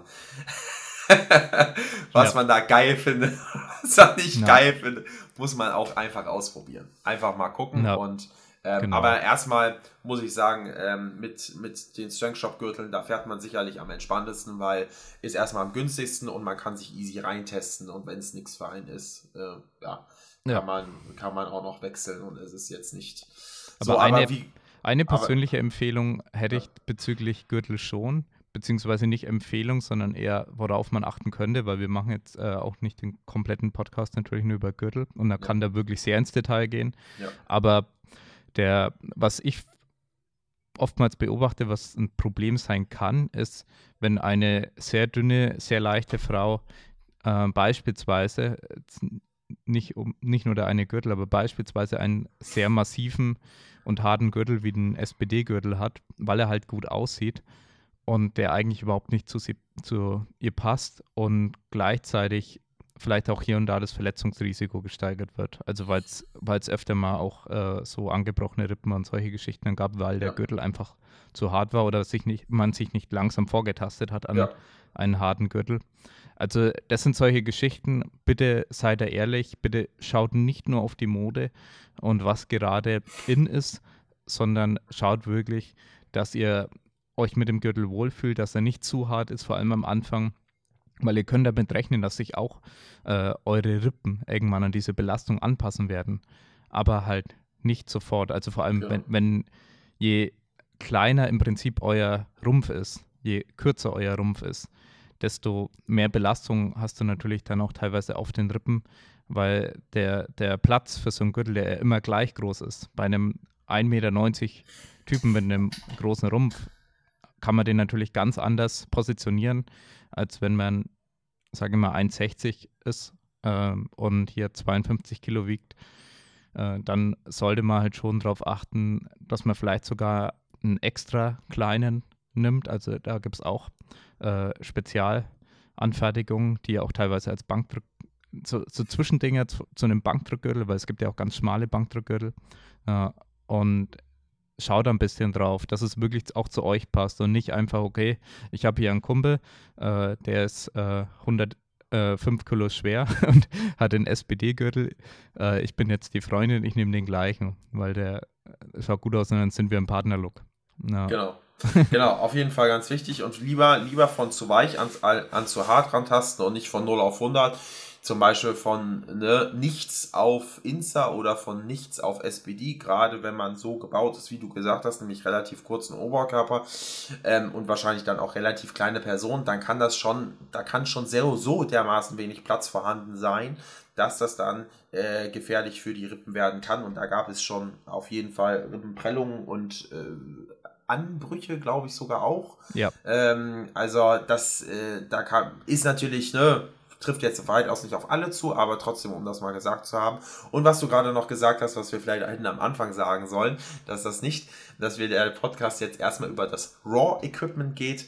[LAUGHS] was ja. man da geil findet, [LAUGHS] was man nicht ja. geil findet, muss man auch einfach ausprobieren. Einfach mal gucken ja. und ähm, genau. Aber erstmal muss ich sagen, ähm, mit, mit den Strength Shop Gürteln, da fährt man sicherlich am entspanntesten, weil ist erstmal am günstigsten und man kann sich easy reintesten und wenn es nichts für einen ist, äh, ja, kann, ja. Man, kann man auch noch wechseln und es ist jetzt nicht
aber so. Eine, aber wie, eine persönliche aber, Empfehlung hätte ich bezüglich Gürtel schon beziehungsweise nicht Empfehlung, sondern eher, worauf man achten könnte, weil wir machen jetzt äh, auch nicht den kompletten Podcast natürlich nur über Gürtel und da ja. kann da wirklich sehr ins Detail gehen. Ja. Aber der, was ich oftmals beobachte, was ein Problem sein kann, ist, wenn eine sehr dünne, sehr leichte Frau äh, beispielsweise nicht, um, nicht nur der eine Gürtel, aber beispielsweise einen sehr massiven und harten Gürtel wie den SPD-Gürtel hat, weil er halt gut aussieht und der eigentlich überhaupt nicht zu, sie, zu ihr passt und gleichzeitig vielleicht auch hier und da das Verletzungsrisiko gesteigert wird. Also weil es öfter mal auch äh, so angebrochene Rippen und solche Geschichten gab, weil der
Ja.
Gürtel einfach zu hart war oder sich nicht, man sich nicht langsam vorgetastet hat an
Ja.
einen harten Gürtel. Also das sind solche Geschichten. Bitte seid da ehrlich, bitte schaut nicht nur auf die Mode und was gerade in ist, sondern schaut wirklich, dass ihr euch mit dem Gürtel wohlfühlt, dass er nicht zu hart ist, vor allem am Anfang. Weil ihr könnt damit rechnen, dass sich auch äh, eure Rippen irgendwann an diese Belastung anpassen werden. Aber halt nicht sofort. Also vor allem,
Ja.
wenn, wenn je kleiner im Prinzip euer Rumpf ist, je kürzer euer Rumpf ist, desto mehr Belastung hast du natürlich dann auch teilweise auf den Rippen, weil der, der Platz für so einen Gürtel, der immer gleich groß ist, bei einem 1,90 Meter Typen mit einem großen Rumpf, kann man den natürlich ganz anders positionieren, als wenn man, sage ich mal, 1,60 ist ähm, und hier 52 Kilo wiegt. Äh, dann sollte man halt schon darauf achten, dass man vielleicht sogar einen extra kleinen nimmt. Also da gibt es auch äh, Spezialanfertigungen, die auch teilweise als Bankdrück, so, so Zwischendinger zu, zu einem Bankdrückgürtel, weil es gibt ja auch ganz schmale Bankdrückgürtel. Äh, und schaut ein bisschen drauf, dass es wirklich auch zu euch passt und nicht einfach, okay, ich habe hier einen Kumpel, äh, der ist äh, 105 Kilo schwer [LAUGHS] und hat den SPD-Gürtel. Äh, ich bin jetzt die Freundin, ich nehme den gleichen, weil der äh, schaut gut aus und dann sind wir im Partnerlook. Ja.
Genau. genau, auf jeden Fall ganz wichtig und lieber, lieber von zu weich an, an zu hart rantasten und nicht von 0 auf 100. Zum Beispiel von ne, nichts auf Insta oder von nichts auf SPD, gerade wenn man so gebaut ist, wie du gesagt hast, nämlich relativ kurzen Oberkörper ähm, und wahrscheinlich dann auch relativ kleine Person, dann kann das schon, da kann schon sehr so dermaßen wenig Platz vorhanden sein, dass das dann äh, gefährlich für die Rippen werden kann. Und da gab es schon auf jeden Fall Rippenprellungen und äh, Anbrüche, glaube ich sogar auch.
Ja.
Ähm, also das, äh, da kann, ist natürlich, ne, trifft jetzt weitaus nicht auf alle zu, aber trotzdem, um das mal gesagt zu haben. Und was du gerade noch gesagt hast, was wir vielleicht hätten am Anfang sagen sollen, dass das nicht, dass wir der Podcast jetzt erstmal über das Raw-Equipment geht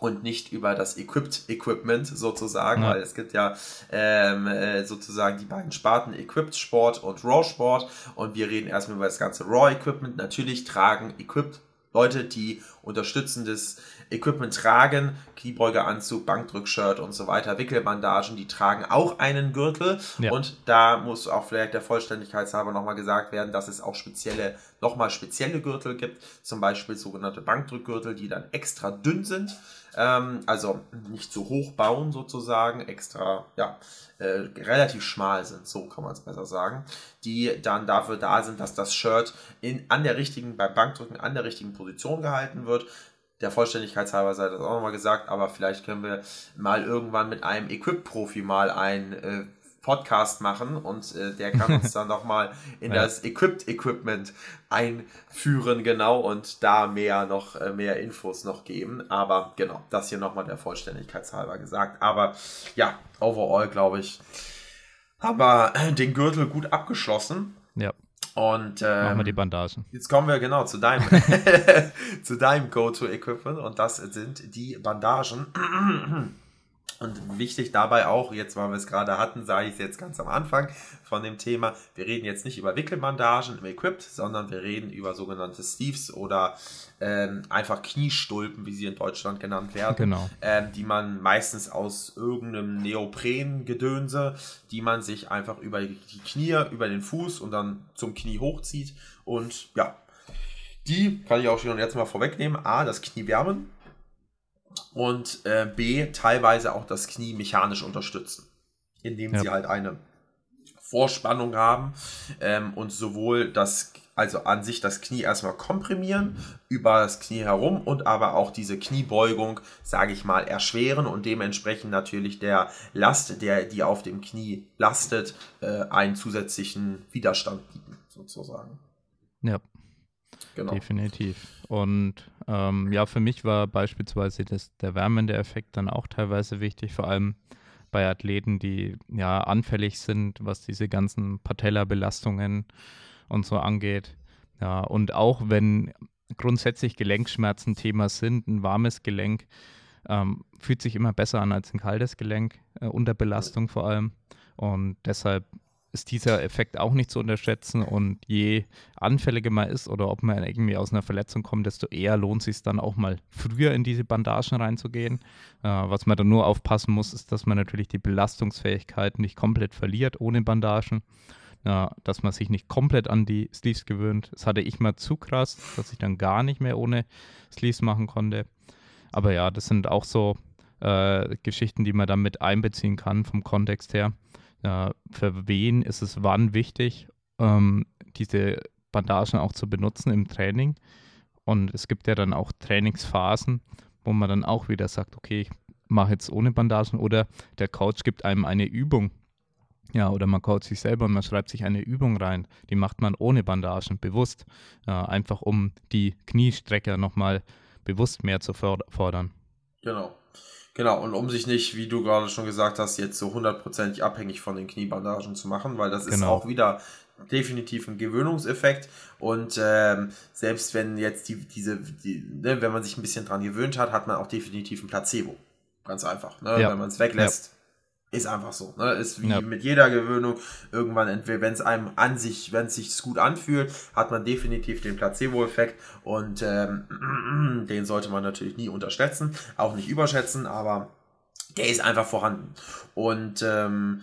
und nicht über das Equipped Equipment sozusagen,
Ja.
weil es gibt ja ähm, äh, sozusagen die beiden Sparten Equipped Sport und Raw Sport und wir reden erstmal über das ganze Raw Equipment. Natürlich tragen Equipped Leute, die unterstützendes Equipment tragen, Kniebeugeanzug, Bankdrückshirt und so weiter, Wickelbandagen, die tragen auch einen Gürtel
Ja.
und da muss auch vielleicht der Vollständigkeitshalber nochmal gesagt werden, dass es auch spezielle, nochmal spezielle Gürtel gibt, zum Beispiel sogenannte Bankdrückgürtel, die dann extra dünn sind, ähm, also nicht so hoch bauen sozusagen, extra, ja, äh, relativ schmal sind, so kann man es besser sagen, die dann dafür da sind, dass das Shirt in, an der richtigen, beim Bankdrücken an der richtigen Position gehalten wird. Der Vollständigkeitshalber sei das auch nochmal gesagt, aber vielleicht können wir mal irgendwann mit einem Equip-Profi mal ein äh, Podcast machen und äh, der kann uns [LAUGHS] dann nochmal in
Ja.
das Equipped Equipment einführen, genau, und da mehr noch äh, mehr Infos noch geben. Aber genau, das hier nochmal der Vollständigkeitshalber gesagt. Aber ja, overall glaube ich, haben wir den Gürtel gut abgeschlossen.
Ja,
Und
machen
ähm,
wir die Bandagen.
Jetzt kommen wir genau zu deinem, [LAUGHS] [LAUGHS] zu deinem Go-To-Equipment und das sind die Bandagen. Und wichtig dabei auch, jetzt weil wir es gerade hatten, sage ich es jetzt ganz am Anfang von dem Thema, wir reden jetzt nicht über Wickelbandagen im Equipped, sondern wir reden über sogenannte Sleeves oder ähm, einfach Kniestulpen, wie sie in Deutschland genannt werden
Genau.
ähm, die man meistens aus irgendeinem Neopren-Gedönse, die man sich einfach über die Knie, über den Fuß und dann zum Knie hochzieht. Und ja, die kann ich auch schon jetzt mal vorwegnehmen. A, das Knie wärmen und äh, B, teilweise auch das Knie mechanisch unterstützen, indem
Ja.
sie halt eine Vorspannung haben ähm, und sowohl das, also an sich das Knie erstmal komprimieren, über das Knie herum und aber auch diese Kniebeugung, sage ich mal, erschweren und dementsprechend natürlich der Last, der die auf dem Knie lastet, äh, einen zusätzlichen Widerstand bieten, sozusagen.
Ja.
Genau.
Definitiv. Und ähm, ja, für mich war beispielsweise das, der wärmende Effekt dann auch teilweise wichtig, vor allem bei Athleten, die ja anfällig sind, was diese ganzen Patella-Belastungen und so angeht. Ja, und auch wenn grundsätzlich Gelenkschmerzen Thema sind, ein warmes Gelenk Ähm, fühlt sich immer besser an als ein kaltes Gelenk, äh, unter Belastung vor allem. Und deshalb ist dieser Effekt auch nicht zu unterschätzen. Und je anfälliger man ist oder ob man irgendwie aus einer Verletzung kommt, desto eher lohnt es sich dann auch mal früher in diese Bandagen reinzugehen. Äh, was man dann nur aufpassen muss, ist, dass man natürlich die Belastungsfähigkeit nicht komplett verliert ohne Bandagen. Ja, dass man sich nicht komplett an die Sleeves gewöhnt. Das hatte ich mal zu krass, dass ich dann gar nicht mehr ohne Sleeves machen konnte. Aber ja, das sind auch so äh, Geschichten, die man dann mit einbeziehen kann vom Kontext her. Äh, für wen ist es wann wichtig, ähm, diese Bandagen auch zu benutzen im Training? Und es gibt ja dann auch Trainingsphasen, wo man dann auch wieder sagt, okay, ich mache jetzt ohne Bandagen oder der Coach gibt einem eine Übung, ja, oder man coacht sich selber und man schreibt sich eine Übung rein. Die macht man ohne Bandagen, bewusst. Äh, einfach um die Kniestrecker nochmal bewusst mehr zu fordern.
Genau. Genau, und um sich nicht, wie du gerade schon gesagt hast, jetzt so hundertprozentig abhängig von den Kniebandagen zu machen, weil das ist
Genau.
auch wieder definitiv ein Gewöhnungseffekt. Und ähm, selbst wenn jetzt die, diese, die, ne, wenn man sich ein bisschen dran gewöhnt hat, hat man auch definitiv ein Placebo. Ganz einfach. Ne?
Ja.
Wenn man es weglässt, ist einfach so. Ne? Ist wie
Ja.
mit jeder Gewöhnung. Irgendwann, entweder wenn es einem an sich, wenn es sich gut anfühlt, hat man definitiv den Placebo-Effekt. Und ähm, [CLEARS THROAT] den sollte man natürlich nie unterschätzen, auch nicht überschätzen, aber der ist einfach vorhanden. Und ähm,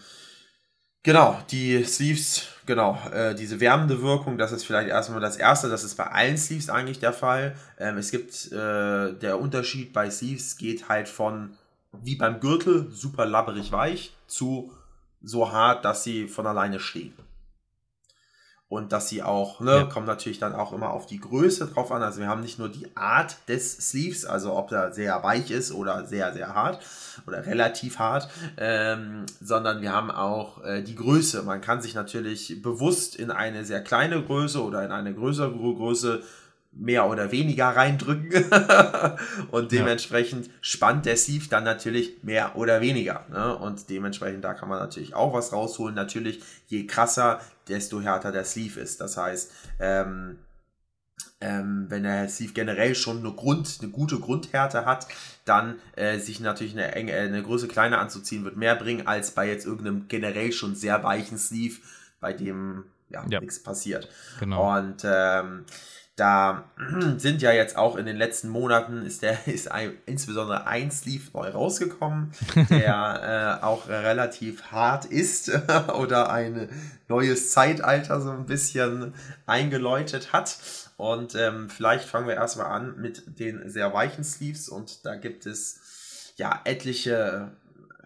genau, die Sleeves, genau, äh, diese wärmende Wirkung, das ist vielleicht erstmal das Erste, das ist bei allen Sleeves eigentlich der Fall. Ähm, es gibt äh, der Unterschied bei Sleeves geht halt von wie beim Gürtel super labberig weich zu so hart, dass sie von alleine stehen. Und dass sie auch, ne,
Ja.
kommt natürlich dann auch immer auf die Größe drauf an. Also wir haben nicht nur die Art des Sleeves, also ob er sehr weich ist oder sehr, sehr hart oder relativ hart, ähm, sondern wir haben auch äh, die Größe. Man kann sich natürlich bewusst in eine sehr kleine Größe oder in eine größere Größe mehr oder weniger reindrücken [LAUGHS] und
Ja.
dementsprechend spannt der Sleeve dann natürlich mehr oder weniger. Ne? Und dementsprechend da kann man natürlich auch was rausholen. Natürlich, je krasser, desto härter der Sleeve ist. Das heißt, ähm, ähm, wenn der Sleeve generell schon eine, Grund, eine gute Grundhärte hat, dann äh, sich natürlich eine, enge, äh, eine Größe kleiner anzuziehen, wird mehr bringen, als bei jetzt irgendeinem generell schon sehr weichen Sleeve, bei dem ja,
Ja.
nichts passiert.
Genau.
Und ähm, da [CLEARS THROAT] sind ja jetzt auch in den letzten Monaten ist der [LAUGHS] ist ein, insbesondere ein Sleeve neu rausgekommen, [LAUGHS] der äh, auch relativ hart ist [LAUGHS] oder ein neues Zeitalter so ein bisschen eingeläutet hat. Und ähm, vielleicht fangen wir erstmal an mit den sehr weichen Sleeves und da gibt es ja etliche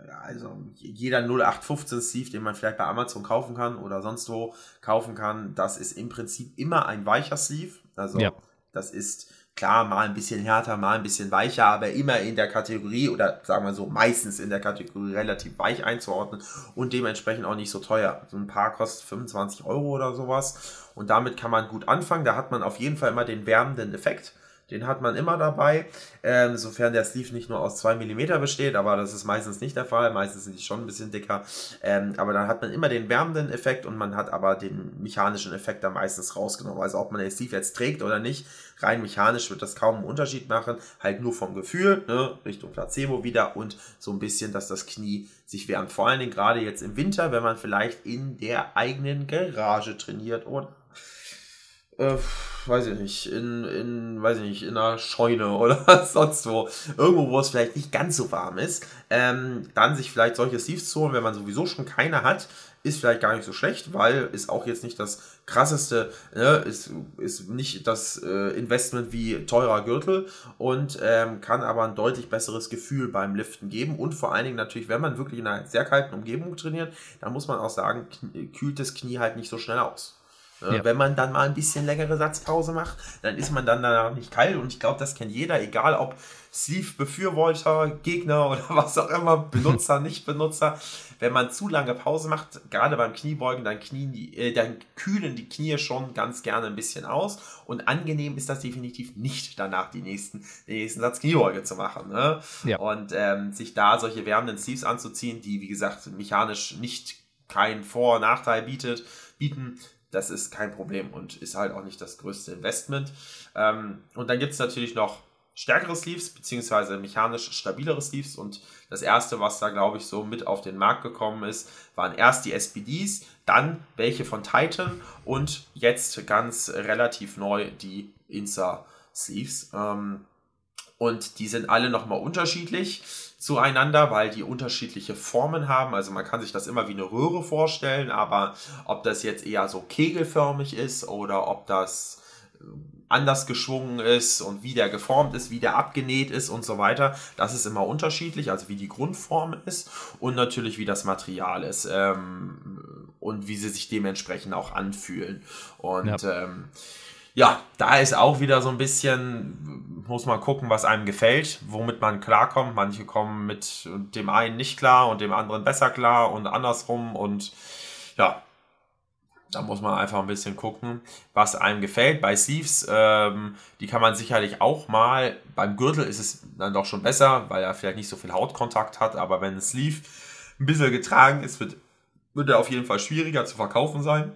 ja, also jeder 0815 Sleeve, den man vielleicht bei Amazon kaufen kann oder sonst wo kaufen kann, das ist im Prinzip immer ein weicher Sleeve. Also
Ja.
das ist klar mal ein bisschen härter, mal ein bisschen weicher, aber immer in der Kategorie oder sagen wir so meistens in der Kategorie relativ weich einzuordnen und dementsprechend auch nicht so teuer. So ein Paar kostet 25 Euro oder sowas und damit kann man gut anfangen. Da hat man auf jeden Fall immer den wärmenden Effekt. Den hat man immer dabei, ähm, sofern der Sleeve nicht nur aus 2 mm besteht, aber das ist meistens nicht der Fall. Meistens sind die schon ein bisschen dicker. Ähm, aber dann hat man immer den wärmenden Effekt und man hat aber den mechanischen Effekt dann meistens rausgenommen. Also ob man den Sleeve jetzt trägt oder nicht, rein mechanisch wird das kaum einen Unterschied machen. Halt nur vom Gefühl, ne, Richtung Placebo wieder und so ein bisschen, dass das Knie sich wärmt. Vor allen Dingen gerade jetzt im Winter, wenn man vielleicht in der eigenen Garage trainiert oder äh, weiß ich nicht, in, in, weiß ich nicht, in einer Scheune [LAUGHS] oder sonst wo, irgendwo, wo es vielleicht nicht ganz so warm ist, ähm, dann sich vielleicht solche Sleeves zu holen, wenn man sowieso schon keine hat, ist vielleicht gar nicht so schlecht, weil ist auch jetzt nicht das krasseste, ne, ist, ist nicht das äh, Investment wie teurer Gürtel und ähm, kann aber ein deutlich besseres Gefühl beim Liften geben und vor allen Dingen natürlich, wenn man wirklich in einer sehr kalten Umgebung trainiert, dann muss man auch sagen, kühlt das Knie halt nicht so schnell aus. Ne,
Ja.
Wenn man dann mal ein bisschen längere Satzpause macht, dann ist man dann danach nicht kalt und ich glaube, das kennt jeder, egal ob Sleeve-Befürworter, Gegner oder [LAUGHS] was auch immer, Benutzer, Nicht-Benutzer. Wenn man zu lange Pause macht, gerade beim Kniebeugen, dann, knien die, äh, dann kühlen die Knie schon ganz gerne ein bisschen aus und angenehm ist das definitiv nicht danach die nächsten, den nächsten Satz Kniebeuge zu machen. Ne?
Ja.
Und ähm, sich da solche wärmenden Sleeves anzuziehen, die wie gesagt mechanisch nicht keinen Vor- und Nachteil bietet, bieten, das ist kein Problem und ist halt auch nicht das größte Investment. Ähm, und dann gibt es natürlich noch stärkere Sleeves, beziehungsweise mechanisch stabilere Sleeves. Und das erste, was da, glaube ich, so mit auf den Markt gekommen ist, waren erst die SPDs, dann welche von Titan und jetzt ganz relativ neu die Insa Sleeves. Ähm, und die sind alle nochmal unterschiedlich zueinander, weil die unterschiedliche Formen haben. Also man kann sich das immer wie eine Röhre vorstellen, aber ob das jetzt eher so kegelförmig ist oder ob das äh, anders geschwungen ist und wie der geformt ist, wie der abgenäht ist und so weiter. Das ist immer unterschiedlich, also wie die Grundform ist und natürlich wie das Material ist ähm, und wie sie sich dementsprechend auch anfühlen. Und ja. ähm, ja, da ist auch wieder so ein bisschen, muss man gucken, was einem gefällt, womit man klarkommt. Manche kommen mit dem einen nicht klar und dem anderen besser klar und andersrum. Und ja, da muss man einfach ein bisschen gucken, was einem gefällt. Bei Sleeves, ähm, die kann man sicherlich auch mal, beim Gürtel ist es dann doch schon besser, weil er vielleicht nicht so viel Hautkontakt hat. Aber wenn ein Sleeve ein bisschen getragen ist, wird, wird er auf jeden Fall schwieriger zu verkaufen sein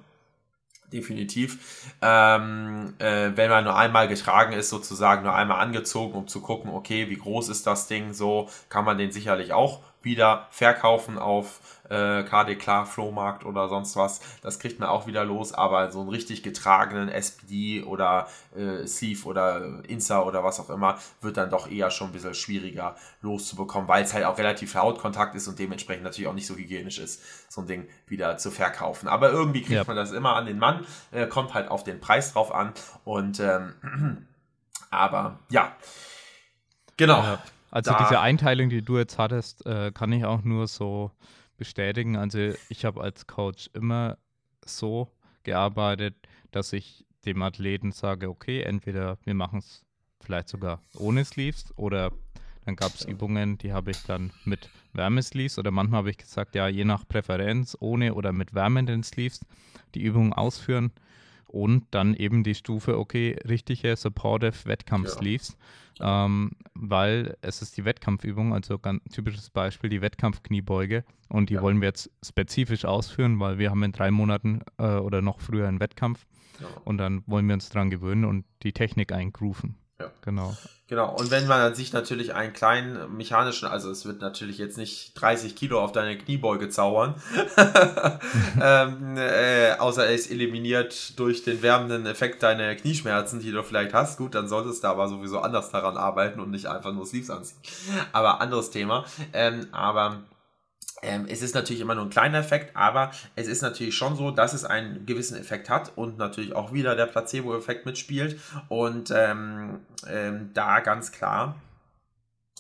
definitiv. Ähm, äh, wenn man nur einmal getragen ist, sozusagen nur einmal angezogen, um zu gucken, okay, wie groß ist das Ding, so kann man den sicherlich auch wieder verkaufen auf äh, KD Klar, Flohmarkt oder sonst was. Das kriegt man auch wieder los, aber so einen richtig getragenen SPD oder äh, Sleeve oder Insa oder was auch immer wird dann doch eher schon ein bisschen schwieriger loszubekommen, weil es halt auch relativ Hautkontakt ist und dementsprechend natürlich auch nicht so hygienisch ist, so ein Ding wieder zu verkaufen. Aber irgendwie kriegt ja. man das immer an den Mann, äh, kommt halt auf den Preis drauf an und ähm, [CLEARS THROAT] aber ja, genau. Ja.
Also da, diese Einteilung, die du jetzt hattest, äh, kann ich auch nur so bestätigen. Also ich habe als Coach immer so gearbeitet, dass ich dem Athleten sage, okay, entweder wir machen es vielleicht sogar ohne Sleeves oder dann gab es Übungen, die habe ich dann mit Wärmesleeves oder manchmal habe ich gesagt, ja, je nach Präferenz, ohne oder mit wärmenden Sleeves die Übung ausführen und dann eben die Stufe, okay, richtige Supportive Wettkampf-Sleeves, ja. ähm, weil es ist die Wettkampfübung, also ganz typisches Beispiel, die Wettkampfkniebeuge und die ja. wollen wir jetzt spezifisch ausführen, weil wir haben in drei Monaten äh, oder noch früher einen Wettkampf ja. und dann wollen wir uns dran gewöhnen und die Technik eingrooven.
Ja.
Genau.
Genau, und wenn man sich natürlich einen kleinen mechanischen, also es wird natürlich jetzt nicht 30 Kilo auf deine Kniebeuge zaubern, [LAUGHS] ähm, äh, außer es eliminiert durch den wärmenden Effekt deine Knieschmerzen, die du vielleicht hast, gut, dann solltest du aber sowieso anders daran arbeiten und nicht einfach nur Sleeves anziehen. Aber anderes Thema. Ähm, aber ähm, es ist natürlich immer nur ein kleiner Effekt, aber es ist natürlich schon so, dass es einen gewissen Effekt hat und natürlich auch wieder der Placebo-Effekt mitspielt. Und ähm, ähm, da ganz klar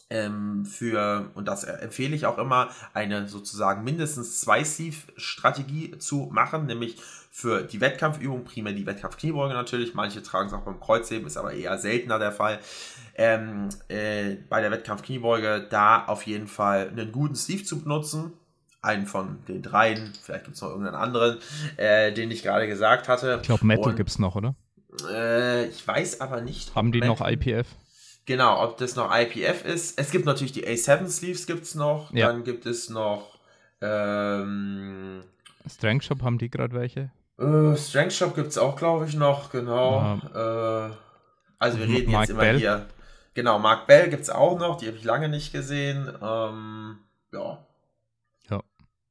ähm, für, und das empfehle ich auch immer, eine sozusagen mindestens zwei Sleeve-Strategie zu machen, nämlich für die Wettkampfübung, primär die Wettkampfkniebeuge natürlich, manche tragen es auch beim Kreuzheben, ist aber eher seltener der Fall. Ähm, äh, bei der Wettkampfkniebeuge da auf jeden Fall einen guten Sleeve zu benutzen, einen von den dreien, vielleicht gibt es noch irgendeinen anderen, äh, den ich gerade gesagt hatte.
Ich glaube, Metal gibt es noch, oder?
Äh, ich weiß aber nicht.
Haben die Metal noch IPF?
Genau, ob das noch IPF ist. Es gibt natürlich die A7 Sleeves gibt es noch. Ja. Dann gibt es noch ähm,
Strength Shop haben die gerade welche?
Äh, Strength Shop gibt es auch, glaube ich, noch, genau. Ja. Äh, also wir reden Mark jetzt immer Bell. hier. Genau, Mark Bell gibt es auch noch, die habe ich lange nicht gesehen. Ähm, ja.
Ja.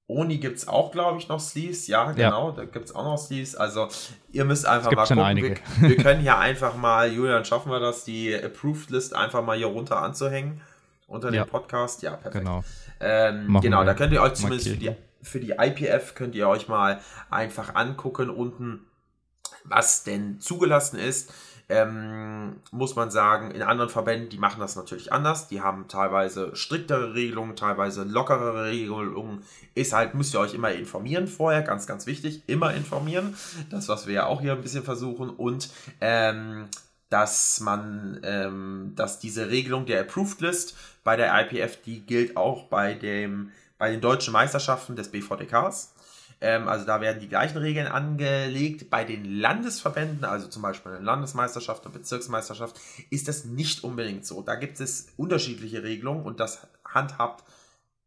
Oni gibt es auch, glaube ich, noch Sleeves. Ja, genau, ja. da gibt es auch noch Sleeves. Also ihr müsst einfach mal gucken. Wir, [LAUGHS] wir, können hier einfach mal, Julian, schaffen wir das, die Approved List einfach mal hier runter anzuhängen unter ja. dem Podcast. Ja, perfekt.
Genau,
ähm, genau da könnt ihr euch zumindest für die, für die IPF könnt ihr euch mal einfach angucken unten, was denn zugelassen ist. Ähm, muss man sagen, in anderen Verbänden, die machen das natürlich anders. Die haben teilweise striktere Regelungen, teilweise lockerere Regelungen. Ist halt, müsst ihr euch immer informieren vorher, ganz, ganz wichtig, immer informieren. Das, was wir ja auch hier ein bisschen versuchen. Und ähm, dass man, ähm, dass diese Regelung der Approved List bei der IPF, die gilt auch bei dem, bei den deutschen Meisterschaften des BVDKs. Ähm, also da werden die gleichen Regeln angelegt. Bei den Landesverbänden, also zum Beispiel eine Landesmeisterschaft und Bezirksmeisterschaft, ist das nicht unbedingt so. Da gibt es unterschiedliche Regelungen und das handhabt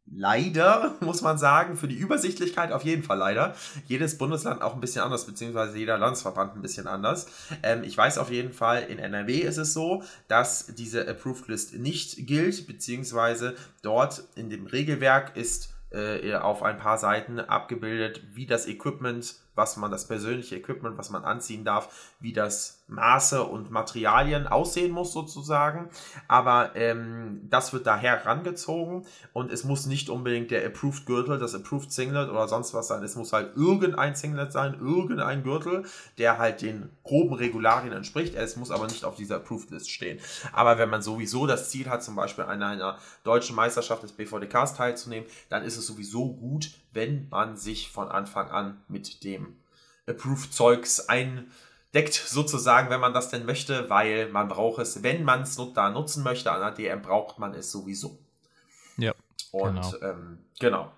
leider, [LAUGHS] muss man sagen, für die Übersichtlichkeit auf jeden Fall leider. Jedes Bundesland auch ein bisschen anders, beziehungsweise jeder Landesverband ein bisschen anders. Ähm, ich weiß auf jeden Fall, in NRW ist es so, dass diese Approved List nicht gilt, beziehungsweise dort in dem Regelwerk ist äh, auf ein paar Seiten abgebildet, wie das Equipment was man, das persönliche Equipment, was man anziehen darf, wie das Maße und Materialien aussehen muss sozusagen. Aber ähm, das wird da herangezogen und es muss nicht unbedingt der Approved Gürtel, das Approved Singlet oder sonst was sein. Es muss halt irgendein Singlet sein, irgendein Gürtel, der halt den groben Regularien entspricht. Es muss aber nicht auf dieser Approved List stehen. Aber wenn man sowieso das Ziel hat, zum Beispiel an einer deutschen Meisterschaft des BVDKs teilzunehmen, dann ist es sowieso gut, wenn man sich von Anfang an mit dem Approved-Zeugs eindeckt, sozusagen, wenn man das denn möchte, weil man braucht es, wenn man es da nutzen möchte, an der DM braucht man es sowieso.
Ja.
Und genau. Ähm, genau.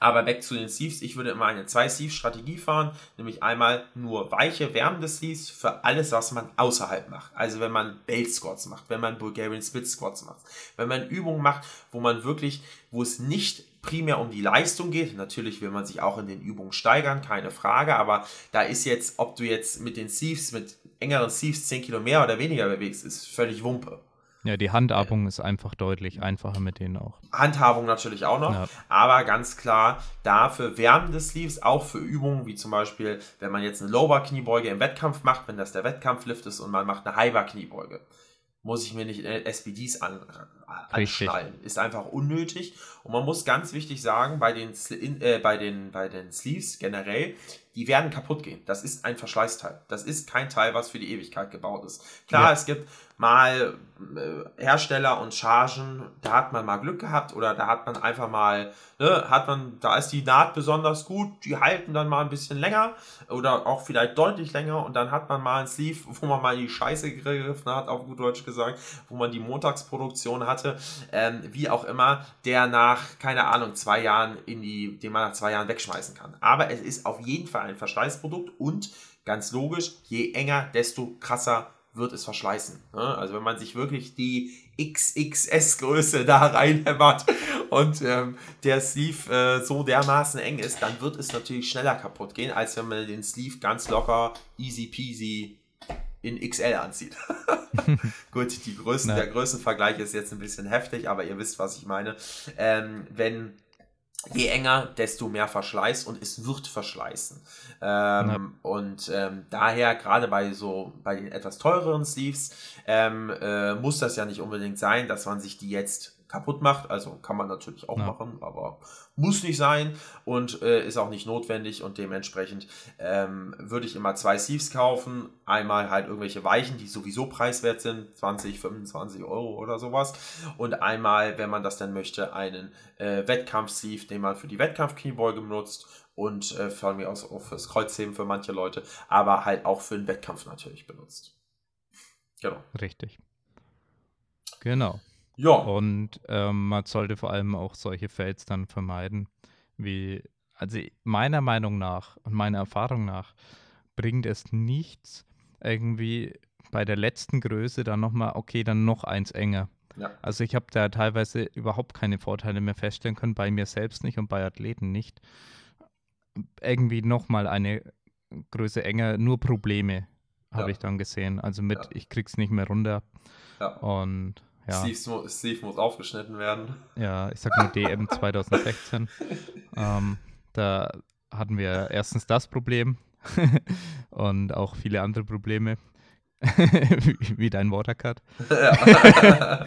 Aber back zu den Sleeves. Ich würde immer eine Zwei-Sleeves-Strategie fahren, nämlich einmal nur weiche, wärmende Sleeves für alles, was man außerhalb macht. Also wenn man Belt Squats macht, wenn man Bulgarian Split Squats macht, wenn man Übungen macht, wo man wirklich, wo es nicht primär um die Leistung geht. Natürlich will man sich auch in den Übungen steigern, keine Frage, aber da ist jetzt, ob du jetzt mit den Sleeves, mit engeren Sleeves 10 Kilo mehr oder weniger bewegst, ist völlig Wumpe.
Ja, die Handhabung ist einfach deutlich einfacher mit denen auch.
Handhabung natürlich auch noch, ja. aber ganz klar dafür wärmende Sleeves, auch für Übungen wie zum Beispiel, wenn man jetzt eine Lower-Kniebeuge im Wettkampf macht, wenn das der Wettkampflift ist und man macht eine High-Kniebeuge muss ich mir nicht SPDs an, anschnallen. Ist einfach unnötig. Und man muss ganz wichtig sagen, bei den, äh, bei, den, bei den Sleeves generell, die werden kaputt gehen. Das ist ein Verschleißteil. Das ist kein Teil, was für die Ewigkeit gebaut ist. Klar, ja. es gibt mal äh, Hersteller und Chargen, da hat man mal Glück gehabt oder da hat man einfach mal, ne, hat man, da ist die Naht besonders gut, die halten dann mal ein bisschen länger oder auch vielleicht deutlich länger und dann hat man mal ein Sleeve, [LAUGHS] wo man mal die Scheiße gegriffen hat, auf gut Deutsch gesagt, wo man die Montagsproduktion hatte, ähm, wie auch immer, der nach, keine Ahnung, zwei Jahren in die, den man nach zwei Jahren wegschmeißen kann. Aber es ist auf jeden Fall ein Verschleißprodukt und ganz logisch, je enger, desto krasser wird es verschleißen. Ne? Also wenn man sich wirklich die XXS-Größe da [LAUGHS] reinhämmert und ähm, der Sleeve äh, so dermaßen eng ist, dann wird es natürlich schneller kaputt gehen, als wenn man den Sleeve ganz locker, easy peasy in XL anzieht. [LAUGHS] Gut, die Größen, der Größenvergleich ist jetzt ein bisschen heftig, aber ihr wisst, was ich meine. Ähm, wenn je enger, desto mehr Verschleiß und es wird verschleißen. Ähm, und ähm, daher, gerade bei so, bei den etwas teureren Sleeves, ähm, äh, muss das ja nicht unbedingt sein, dass man sich die jetzt kaputt macht. Also kann man natürlich auch ja. machen, aber muss nicht sein und äh, ist auch nicht notwendig und dementsprechend ähm, würde ich immer zwei Sleeves kaufen. Einmal halt irgendwelche Weichen, die sowieso preiswert sind, 20, 25 Euro oder sowas. Und einmal, wenn man das dann möchte, einen äh, Wettkampf-Sleeve, den man für die Wettkampf-Kniebeuge benutzt und äh, von mir aus auch fürs Kreuzheben für manche Leute, aber halt auch für den Wettkampf natürlich benutzt.
Genau. Richtig. Genau. Ja. Und ähm, man sollte vor allem auch solche Fails dann vermeiden, wie, also meiner Meinung nach und meiner Erfahrung nach bringt es nichts, irgendwie bei der letzten Größe dann nochmal, okay, dann noch eins enger. Ja. Also ich habe da teilweise überhaupt keine Vorteile mehr feststellen können, bei mir selbst nicht und bei Athleten nicht. Irgendwie nochmal eine Größe enger, nur Probleme habe ja. ich dann gesehen. Also mit, ja. ich krieg's nicht mehr runter. Und ja.
Steve, Steve, muss aufgeschnitten werden.
Ja, ich sag nur DM 2016. [LAUGHS] ähm, da hatten wir erstens das Problem [LAUGHS] und auch viele andere Probleme. [LAUGHS] wie, dein Watercut.
ja.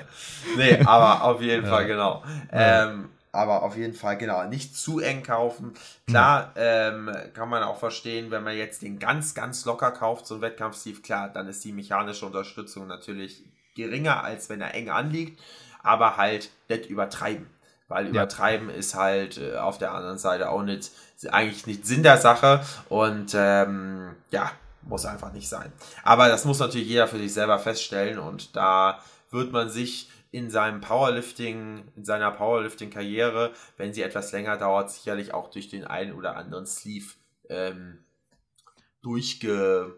nee, aber auf jeden ja. Fall, genau. Ähm, aber auf jeden Fall, genau, nicht zu eng kaufen. Klar, ähm, kann man auch verstehen, wenn man jetzt den ganz, ganz locker kauft, so ein Wettkampf-Steve, klar, dann ist die mechanische Unterstützung natürlich geringer, als wenn er eng anliegt, aber halt nicht übertreiben. Weil übertreiben ja. ist halt äh, auf der anderen Seite auch nicht, eigentlich nicht Sinn der Sache und ähm, ja, muss einfach nicht sein. Aber das muss natürlich jeder für sich selber feststellen und da wird man sich in seinem Powerlifting, in seiner Powerlifting-Karriere, wenn sie etwas länger dauert, sicherlich auch durch den einen oder anderen Sleeve ähm, durchge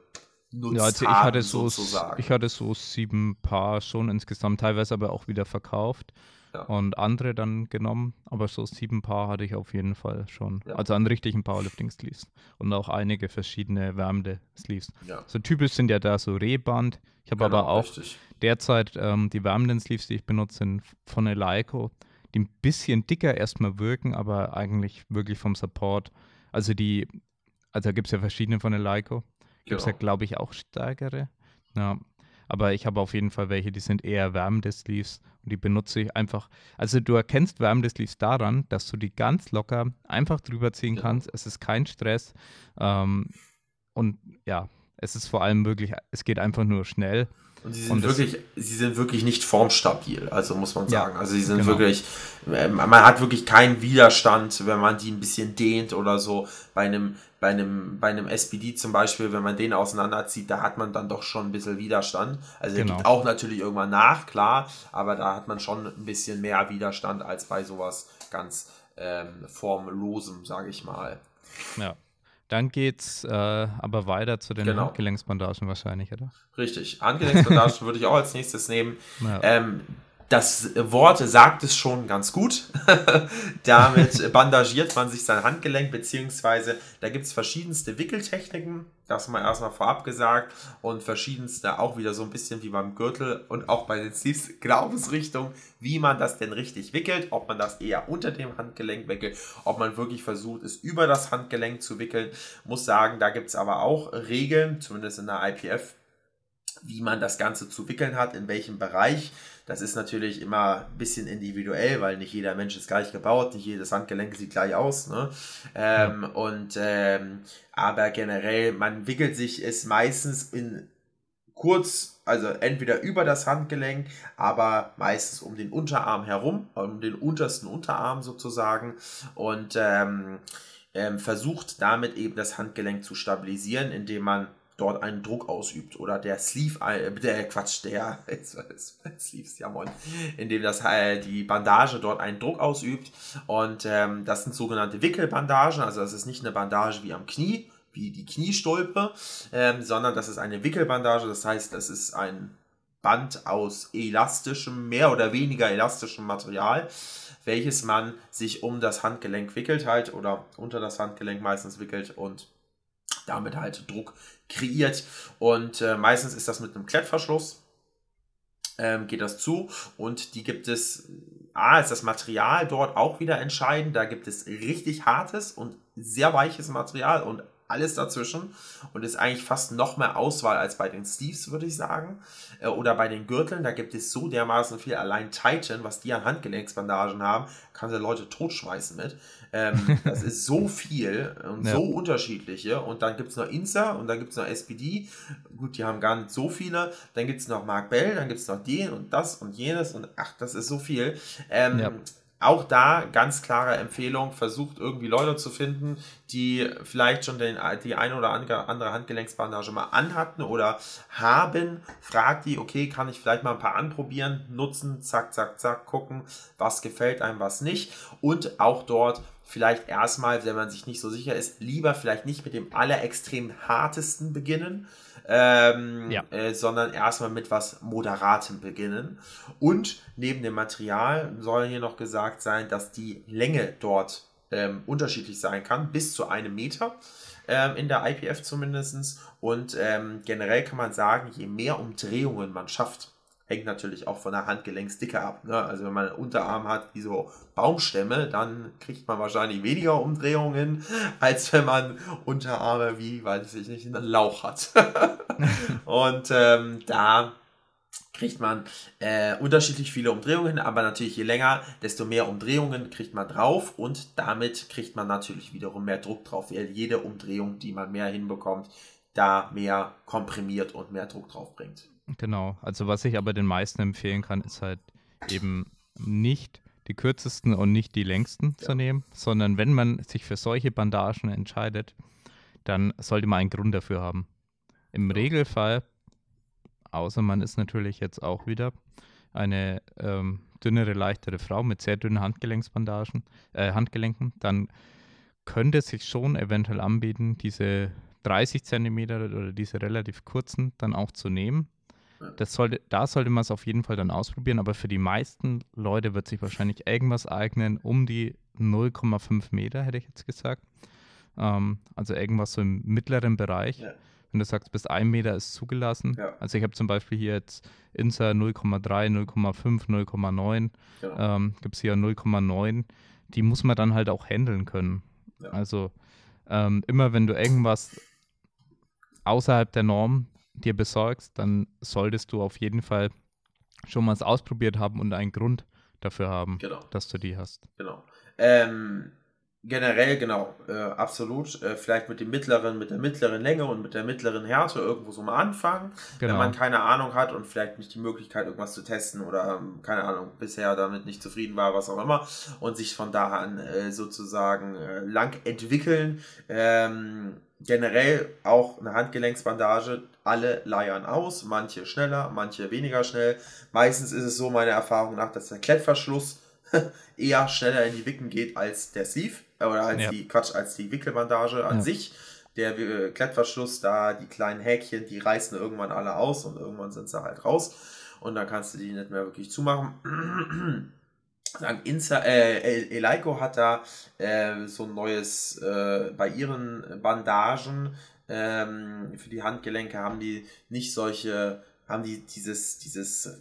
nutzt ja, also ich hatte so, sozusagen. Ich hatte so sieben Paar schon insgesamt, teilweise aber auch wieder verkauft.
Ja.
und andere dann genommen, aber so sieben Paar hatte ich auf jeden Fall schon.
Ja.
Also an richtigen Powerlifting-Sleeves und auch einige verschiedene wärmende Sleeves.
Ja.
So typisch sind ja da so Rehband. Ich habe
Genau,
aber auch
richtig.
derzeit ähm, die wärmenden Sleeves, die ich benutze, sind von Eleiko, die ein bisschen dicker erstmal wirken, aber eigentlich wirklich vom Support. Also die, also da gibt es ja verschiedene von Eleiko. Gibt es ja,
Genau.
glaube ich, auch stärkere. Ja. Aber ich habe auf jeden Fall welche, die sind eher wärmende Sleeves und die benutze ich einfach. Also du erkennst wärmende Sleeves daran, dass du die ganz locker einfach drüber ziehen
Genau.
kannst. Es ist kein Stress. Ähm, und ja, es ist vor allem wirklich, es geht einfach nur schnell.
Und sie sind
Und
wirklich, sie sind wirklich nicht formstabil, also muss man
Ja,
sagen. Also sie sind
genau.
wirklich, äh, man hat wirklich keinen Widerstand, wenn man die ein bisschen dehnt oder so. Bei einem, bei einem, bei einem SPD zum Beispiel, wenn man den auseinanderzieht, da hat man dann doch schon ein bisschen Widerstand. Also der
Genau.
gibt auch natürlich irgendwann nach, klar, aber da hat man schon ein bisschen mehr Widerstand als bei sowas ganz ähm, formlosem, sage ich mal.
Ja. Dann geht's äh, aber weiter zu den
Genau.
Handgelenksbandagen wahrscheinlich, oder?
Richtig. Handgelenksbandagen [LAUGHS] würde ich auch als nächstes nehmen.
Ja.
Ähm, das Wort sagt es schon ganz gut. [LAUGHS] Damit [LAUGHS] bandagiert man sich sein Handgelenk, beziehungsweise da gibt es verschiedenste Wickeltechniken, das mal erstmal vorab gesagt, und verschiedenste auch wieder so ein bisschen wie beim Gürtel und auch bei den Sleeves [LAUGHS] Glaubensrichtung, wie man das denn richtig wickelt, ob man das eher unter dem Handgelenk wickelt, ob man wirklich versucht, es über das Handgelenk zu wickeln. Muss sagen, da gibt es aber auch Regeln, zumindest in der IPF, wie man das Ganze zu wickeln hat, in welchem Bereich. Das ist natürlich immer ein bisschen individuell, weil nicht jeder Mensch ist gleich gebaut, nicht jedes Handgelenk sieht gleich aus. Ne? Ähm, Und ähm, aber generell, man wickelt sich es meistens in kurz, also entweder über das Handgelenk, aber meistens um den Unterarm herum, um den untersten Unterarm sozusagen und ähm, ähm, versucht damit eben das Handgelenk zu stabilisieren, indem man dort einen Druck ausübt oder der Sleeve, äh, der Quatsch, der [LAUGHS] Sleeves, ja moin, indem das äh, die Bandage dort einen Druck ausübt und ähm, das sind sogenannte Wickelbandagen, also das ist nicht eine Bandage wie am Knie, wie die Kniestulpe, ähm, sondern das ist eine Wickelbandage, das heißt, das ist ein Band aus elastischem, mehr oder weniger elastischem Material, welches man sich um das Handgelenk wickelt halt oder unter das Handgelenk meistens wickelt und damit halt Druck kreiert. Und äh, meistens ist das mit einem Klettverschluss, ähm, geht das zu und die gibt es, A, ist das Material dort auch wieder entscheidend, da gibt es richtig hartes und sehr weiches Material und alles dazwischen und ist eigentlich fast noch mehr Auswahl als bei den Sleeves, würde ich sagen. Äh, Oder bei den Gürteln, da gibt es so dermaßen viel. Allein Titan, was die an Handgelenksbandagen haben, kann sie Leute totschmeißen mit. Ähm, [LAUGHS] das ist so viel und
Ja.
so unterschiedliche. Und dann gibt es noch Insta und dann gibt es noch SPD. Gut, die haben gar nicht so viele. Dann gibt es noch Mark Bell, dann gibt es noch den und das und jenes und ach, das ist so viel. Ähm,
Ja.
Auch da ganz klare Empfehlung, versucht irgendwie Leute zu finden, die vielleicht schon den, die eine oder andere Handgelenksbandage mal anhatten oder haben. Fragt die, okay, kann ich vielleicht mal ein paar anprobieren, nutzen, zack, zack, zack, gucken, was gefällt einem, was nicht. Und auch dort vielleicht erstmal, wenn man sich nicht so sicher ist, lieber vielleicht nicht mit dem allerextrem hartesten beginnen, ähm,
Ja.
äh, sondern erstmal mit was Moderatem beginnen. Und neben dem Material soll hier noch gesagt sein, dass die Länge dort ähm, unterschiedlich sein kann, bis zu einem Meter ähm, in der IPF zumindest. Und ähm, generell kann man sagen, je mehr Umdrehungen man schafft, hängt natürlich auch von der Handgelenksdicke ab. Ne? Also wenn man einen Unterarm hat wie so Baumstämme, dann kriegt man wahrscheinlich weniger Umdrehungen, [LAUGHS] als wenn man Unterarme wie, weiß ich nicht, einen Lauch hat. [LAUGHS] Und ähm, da kriegt man äh, unterschiedlich viele Umdrehungen, aber natürlich je länger, desto mehr Umdrehungen kriegt man drauf und damit kriegt man natürlich wiederum mehr Druck drauf, weil jede Umdrehung, die man mehr hinbekommt, da mehr komprimiert und mehr Druck drauf bringt.
Genau. Also was ich aber den meisten empfehlen kann, ist halt eben nicht die kürzesten und nicht die längsten zu nehmen, sondern wenn man sich für solche Bandagen entscheidet, dann sollte man einen Grund dafür haben. Im Regelfall, außer man ist natürlich jetzt auch wieder eine ähm, dünnere, leichtere Frau mit sehr dünnen Handgelenksbandagen, äh, Handgelenken, dann könnte es sich schon eventuell anbieten, diese 30 Zentimeter oder diese relativ kurzen dann auch zu nehmen. Das sollte, da sollte man es auf jeden Fall dann ausprobieren, aber für die meisten Leute wird sich wahrscheinlich irgendwas eignen um die 0,5 Meter, hätte ich jetzt gesagt. Ähm, also irgendwas so im mittleren Bereich.
Ja.
Wenn du sagst, bis 1 Meter ist zugelassen.
Ja.
Also ich habe zum Beispiel hier jetzt Insa 0,3, 0,5, 0,9.
Genau.
Ähm, Gibt es hier 0,9. Die muss man dann halt auch handeln können.
Ja.
Also ähm, immer wenn du irgendwas außerhalb der Norm dir besorgst, dann solltest du auf jeden Fall schon mal es ausprobiert haben und einen Grund dafür haben,
Genau.
dass du die hast.
Genau. Ähm, generell, genau, äh, absolut. Äh, vielleicht mit dem mittleren, mit der mittleren Länge und mit der mittleren Härte irgendwo so mal anfangen.
Genau.
Wenn man keine Ahnung hat und vielleicht nicht die Möglichkeit, irgendwas zu testen oder ähm, keine Ahnung, bisher damit nicht zufrieden war, was auch immer, und sich von da an äh, sozusagen äh, lang entwickeln. Ähm, generell auch eine Handgelenksbandage, alle leiern aus, manche schneller, manche weniger schnell. Meistens ist es so, meiner Erfahrung nach, dass der Klettverschluss [LAUGHS] eher schneller in die Wicken geht als der Sleeve äh, oder als
Ja.
die Quatsch, als die Wickelbandage an
Ja.
sich. Der äh, Klettverschluss, da die kleinen Häkchen, die reißen irgendwann alle aus und irgendwann sind sie halt raus und dann kannst du die nicht mehr wirklich zumachen. [CLEARS THROAT] Sagen, Insta, äh, El- Eleiko hat da äh, so ein neues, äh, bei ihren Bandagen ähm, für die Handgelenke haben die nicht solche, haben die dieses, dieses, äh,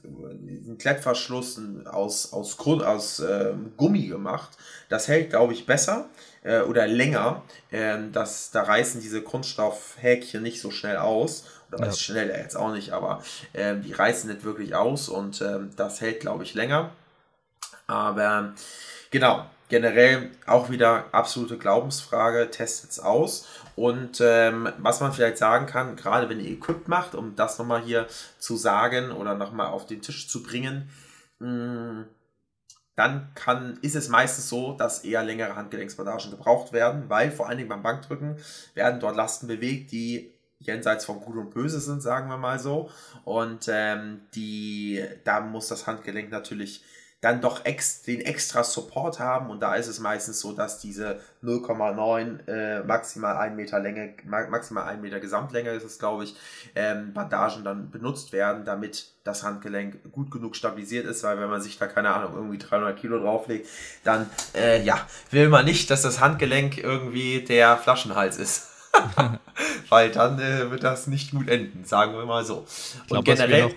diesen Klettverschluss aus, aus, Grund, aus ähm, Gummi gemacht. Das hält, glaube ich, besser äh, oder länger. Ähm, das, da reißen diese Kunststoffhäkchen nicht so schnell aus. Oder
Ja.
schnell jetzt auch nicht, aber ähm, die reißen nicht wirklich aus und ähm, das hält, glaube ich, länger. Aber genau, generell auch wieder absolute Glaubensfrage, testet es aus. Und ähm, was man vielleicht sagen kann, gerade wenn ihr Equip macht, um das nochmal hier zu sagen oder nochmal auf den Tisch zu bringen, mh, dann kann, ist es meistens so, dass eher längere Handgelenksbandagen gebraucht werden, weil vor allen Dingen beim Bankdrücken werden dort Lasten bewegt, die jenseits von Gut und Böse sind, sagen wir mal so. Und ähm, die, da muss das Handgelenk natürlich dann doch ex, den extra Support haben und da ist es meistens so, dass diese 0,9 äh, maximal 1 Meter Länge, ma maximal 1 Meter Gesamtlänge ist es, glaube ich, ähm, Bandagen dann benutzt werden, damit das Handgelenk gut genug stabilisiert ist, weil wenn man sich da, keine Ahnung, irgendwie 300 Kilo drauflegt, dann, äh, ja, will man nicht, dass das Handgelenk irgendwie der Flaschenhals ist. [LAUGHS] weil dann äh, wird das nicht gut enden, sagen wir mal so.
glaub,
und generell,
noch-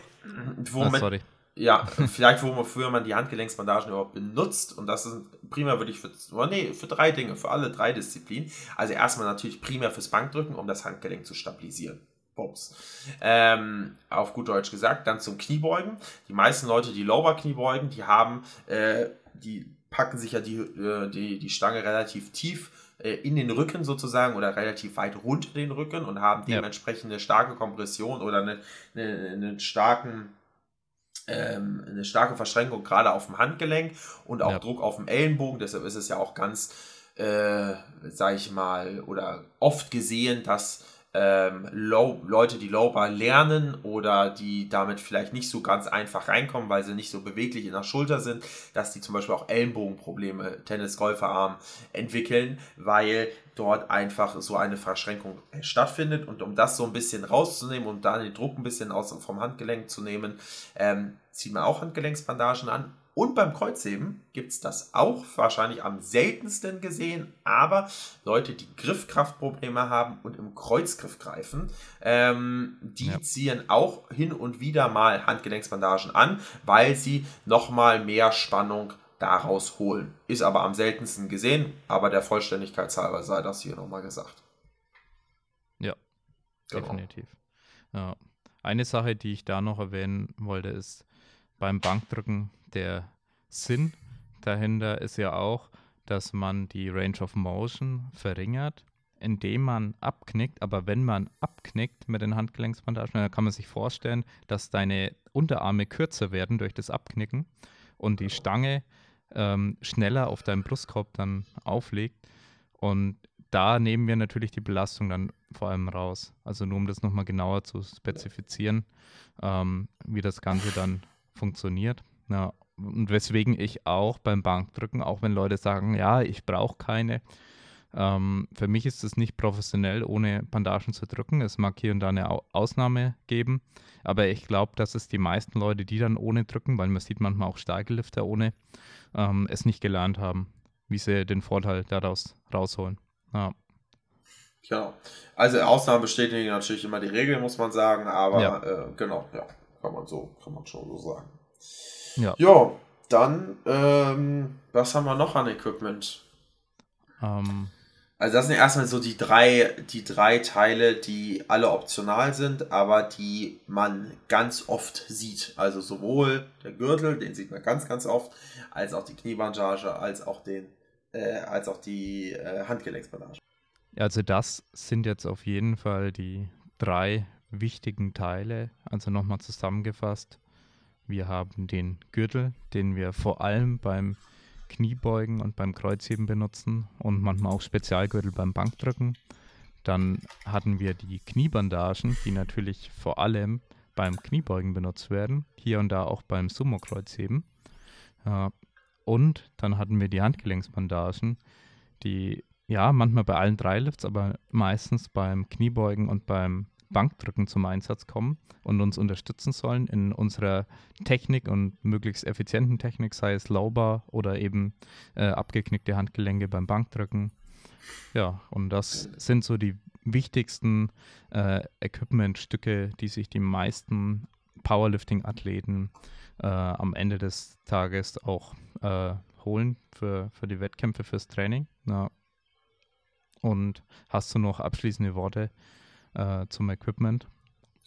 womit,
Ah, sorry.
Ja, vielleicht wofür man die Handgelenksbandagen überhaupt benutzt. Und das ist primär würde ich für, oh nee, für drei Dinge, für alle drei Disziplinen. Also erstmal natürlich primär fürs Bankdrücken, um das Handgelenk zu stabilisieren. Bums. Ähm, auf gut Deutsch gesagt, dann zum Kniebeugen. Die meisten Leute, die Lower Kniebeugen, die haben, äh, die packen sich ja die, äh, die, die Stange relativ tief äh, in den Rücken sozusagen oder relativ weit runter den Rücken und haben dementsprechend eine starke Kompression oder eine, eine, einen starken ähm, eine starke Verschränkung gerade auf dem Handgelenk und auch
Ja.
Druck auf dem Ellenbogen. Deshalb ist es ja auch ganz, äh, sag ich mal, oder oft gesehen, dass ähm, Low, Leute, die Lowbar lernen oder die damit vielleicht nicht so ganz einfach reinkommen, weil sie nicht so beweglich in der Schulter sind, dass die zum Beispiel auch Ellenbogenprobleme, Tennis-Golferarm entwickeln, weil dort einfach so eine Verschränkung äh, stattfindet. Und um das so ein bisschen rauszunehmen und da den Druck ein bisschen aus, vom Handgelenk zu nehmen, ähm, zieht man auch Handgelenksbandagen an. Und beim Kreuzheben gibt es das auch wahrscheinlich am seltensten gesehen, aber Leute, die Griffkraftprobleme haben und im Kreuzgriff greifen, ähm, die
Ja.
ziehen auch hin und wieder mal Handgelenksbandagen an, weil sie nochmal mehr Spannung daraus holen. Ist aber am seltensten gesehen, aber der Vollständigkeit halber sei das hier nochmal gesagt.
Ja,
Genau.
definitiv. Ja. Eine Sache, die ich da noch erwähnen wollte, ist beim Bankdrücken der Sinn dahinter ist ja auch, dass man die Range of Motion verringert, indem man abknickt. Aber wenn man abknickt mit den Handgelenksbandagen, dann kann man sich vorstellen, dass deine Unterarme kürzer werden durch das Abknicken und die Stange ähm, schneller auf deinem Brustkorb dann auflegt. Und da nehmen wir natürlich die Belastung dann vor allem raus. Also nur um das nochmal genauer zu spezifizieren, ähm, wie das Ganze dann funktioniert. Ja, und weswegen ich auch beim Bankdrücken, auch wenn Leute sagen, ja, ich brauche keine, Ähm, für mich ist es nicht professionell, ohne Bandagen zu drücken. Es mag hier und da eine Au Ausnahme geben, aber ich glaube, dass es die meisten Leute, die dann ohne drücken, weil man sieht manchmal auch starke Lifter ohne, ähm, es nicht gelernt haben, wie sie den Vorteil daraus rausholen. Ja.
Genau. Also Ausnahmen bestätigen natürlich immer die Regel, muss man sagen, aber
Ja.
äh, genau, ja, kann man so, kann man schon so sagen.
Ja.
Ja, dann, ähm, was haben wir noch an Equipment?
Ähm,
Also das sind erstmal so die drei, die drei Teile, die alle optional sind, aber die man ganz oft sieht. Also sowohl der Gürtel, den sieht man ganz, ganz oft, als auch die Kniebandage, als auch den, äh, als auch die äh, Handgelenksbandage.
Also das sind jetzt auf jeden Fall die drei wichtigen Teile. Also nochmal zusammengefasst. Wir haben den Gürtel, den wir vor allem beim Kniebeugen und beim Kreuzheben benutzen und manchmal auch Spezialgürtel beim Bankdrücken. Dann hatten wir die Kniebandagen, die natürlich vor allem beim Kniebeugen benutzt werden, hier und da auch beim Sumo-Kreuzheben. Und dann hatten wir die Handgelenksbandagen, die ja, manchmal bei allen drei Lifts, aber meistens beim Kniebeugen und beim Bankdrücken zum Einsatz kommen und uns unterstützen sollen in unserer Technik und möglichst effizienten Technik, sei es Lowbar oder eben äh, abgeknickte Handgelenke beim Bankdrücken. Ja, und das sind so die wichtigsten äh, Equipmentstücke, die sich die meisten Powerlifting-Athleten äh, am Ende des Tages auch äh, holen für, für die Wettkämpfe, fürs Training. Ja. Und hast du noch abschließende Worte äh, zum Equipment?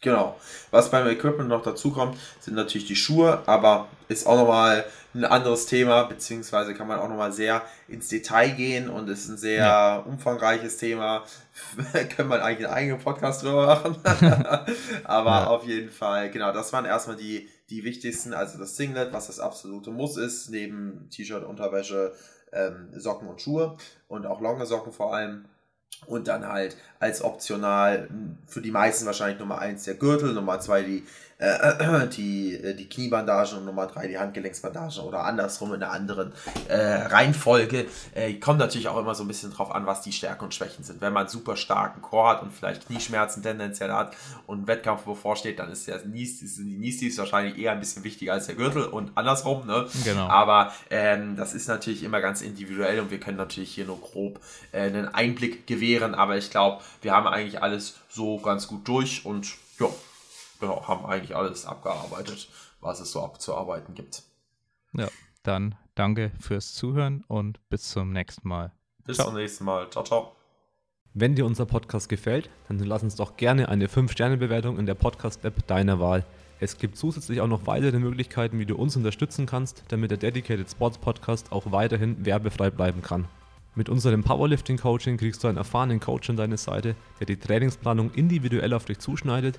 Genau. Was beim Equipment noch dazu kommt, sind natürlich die Schuhe, aber ist auch nochmal ein anderes Thema, beziehungsweise kann man auch nochmal sehr ins Detail gehen und ist ein sehr
Ja.
umfangreiches Thema. [LAUGHS] Können wir eigentlich einen eigenen Podcast drüber machen. [LAUGHS] aber
Ja.
auf jeden Fall, genau, das waren erstmal die, die wichtigsten, also das Singlet, was das absolute Muss ist, neben T-Shirt, Unterwäsche, ähm, Socken und Schuhe und auch lange Socken vor allem. Und dann halt als optional m, für die meisten wahrscheinlich Nummer eins der Gürtel, Nummer zwei die, äh, [CLEARS THROAT] die, äh, die Kniebandagen und Nummer drei die Handgelenksbandagen oder andersrum in einer anderen äh, Reihenfolge. Äh, kommt natürlich auch immer so ein bisschen drauf an, was die Stärken und Schwächen sind. Wenn man einen super starken Core hat und vielleicht Knieschmerzen tendenziell hat und ein Wettkampf bevorsteht, dann ist der Nies, sind die Niestis wahrscheinlich eher ein bisschen wichtiger als der Gürtel und andersrum. Ne?
Genau.
Aber ähm, das ist natürlich immer ganz individuell und wir können natürlich hier nur grob äh, einen Einblick gewähren. Aber ich glaube, wir haben eigentlich alles so ganz gut durch und ja, genau, haben eigentlich alles abgearbeitet, was es so abzuarbeiten gibt.
Ja, dann danke fürs Zuhören und bis zum nächsten Mal.
Bis
Ciao.
zum nächsten Mal. Ciao, ciao.
Wenn dir unser Podcast gefällt, dann lass uns doch gerne eine 5-Sterne-Bewertung in der Podcast-App deiner Wahl. Es gibt zusätzlich auch noch weitere Möglichkeiten, wie du uns unterstützen kannst, damit der Dedicated Sports Podcast auch weiterhin werbefrei bleiben kann. Mit unserem Powerlifting-Coaching kriegst du einen erfahrenen Coach an deine Seite, der die Trainingsplanung individuell auf dich zuschneidet,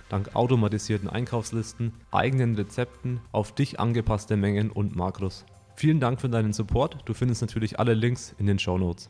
dank automatisierten Einkaufslisten, eigenen Rezepten, auf dich angepasste Mengen und Makros. Vielen Dank für deinen Support. Du findest natürlich alle Links in den Show Notes.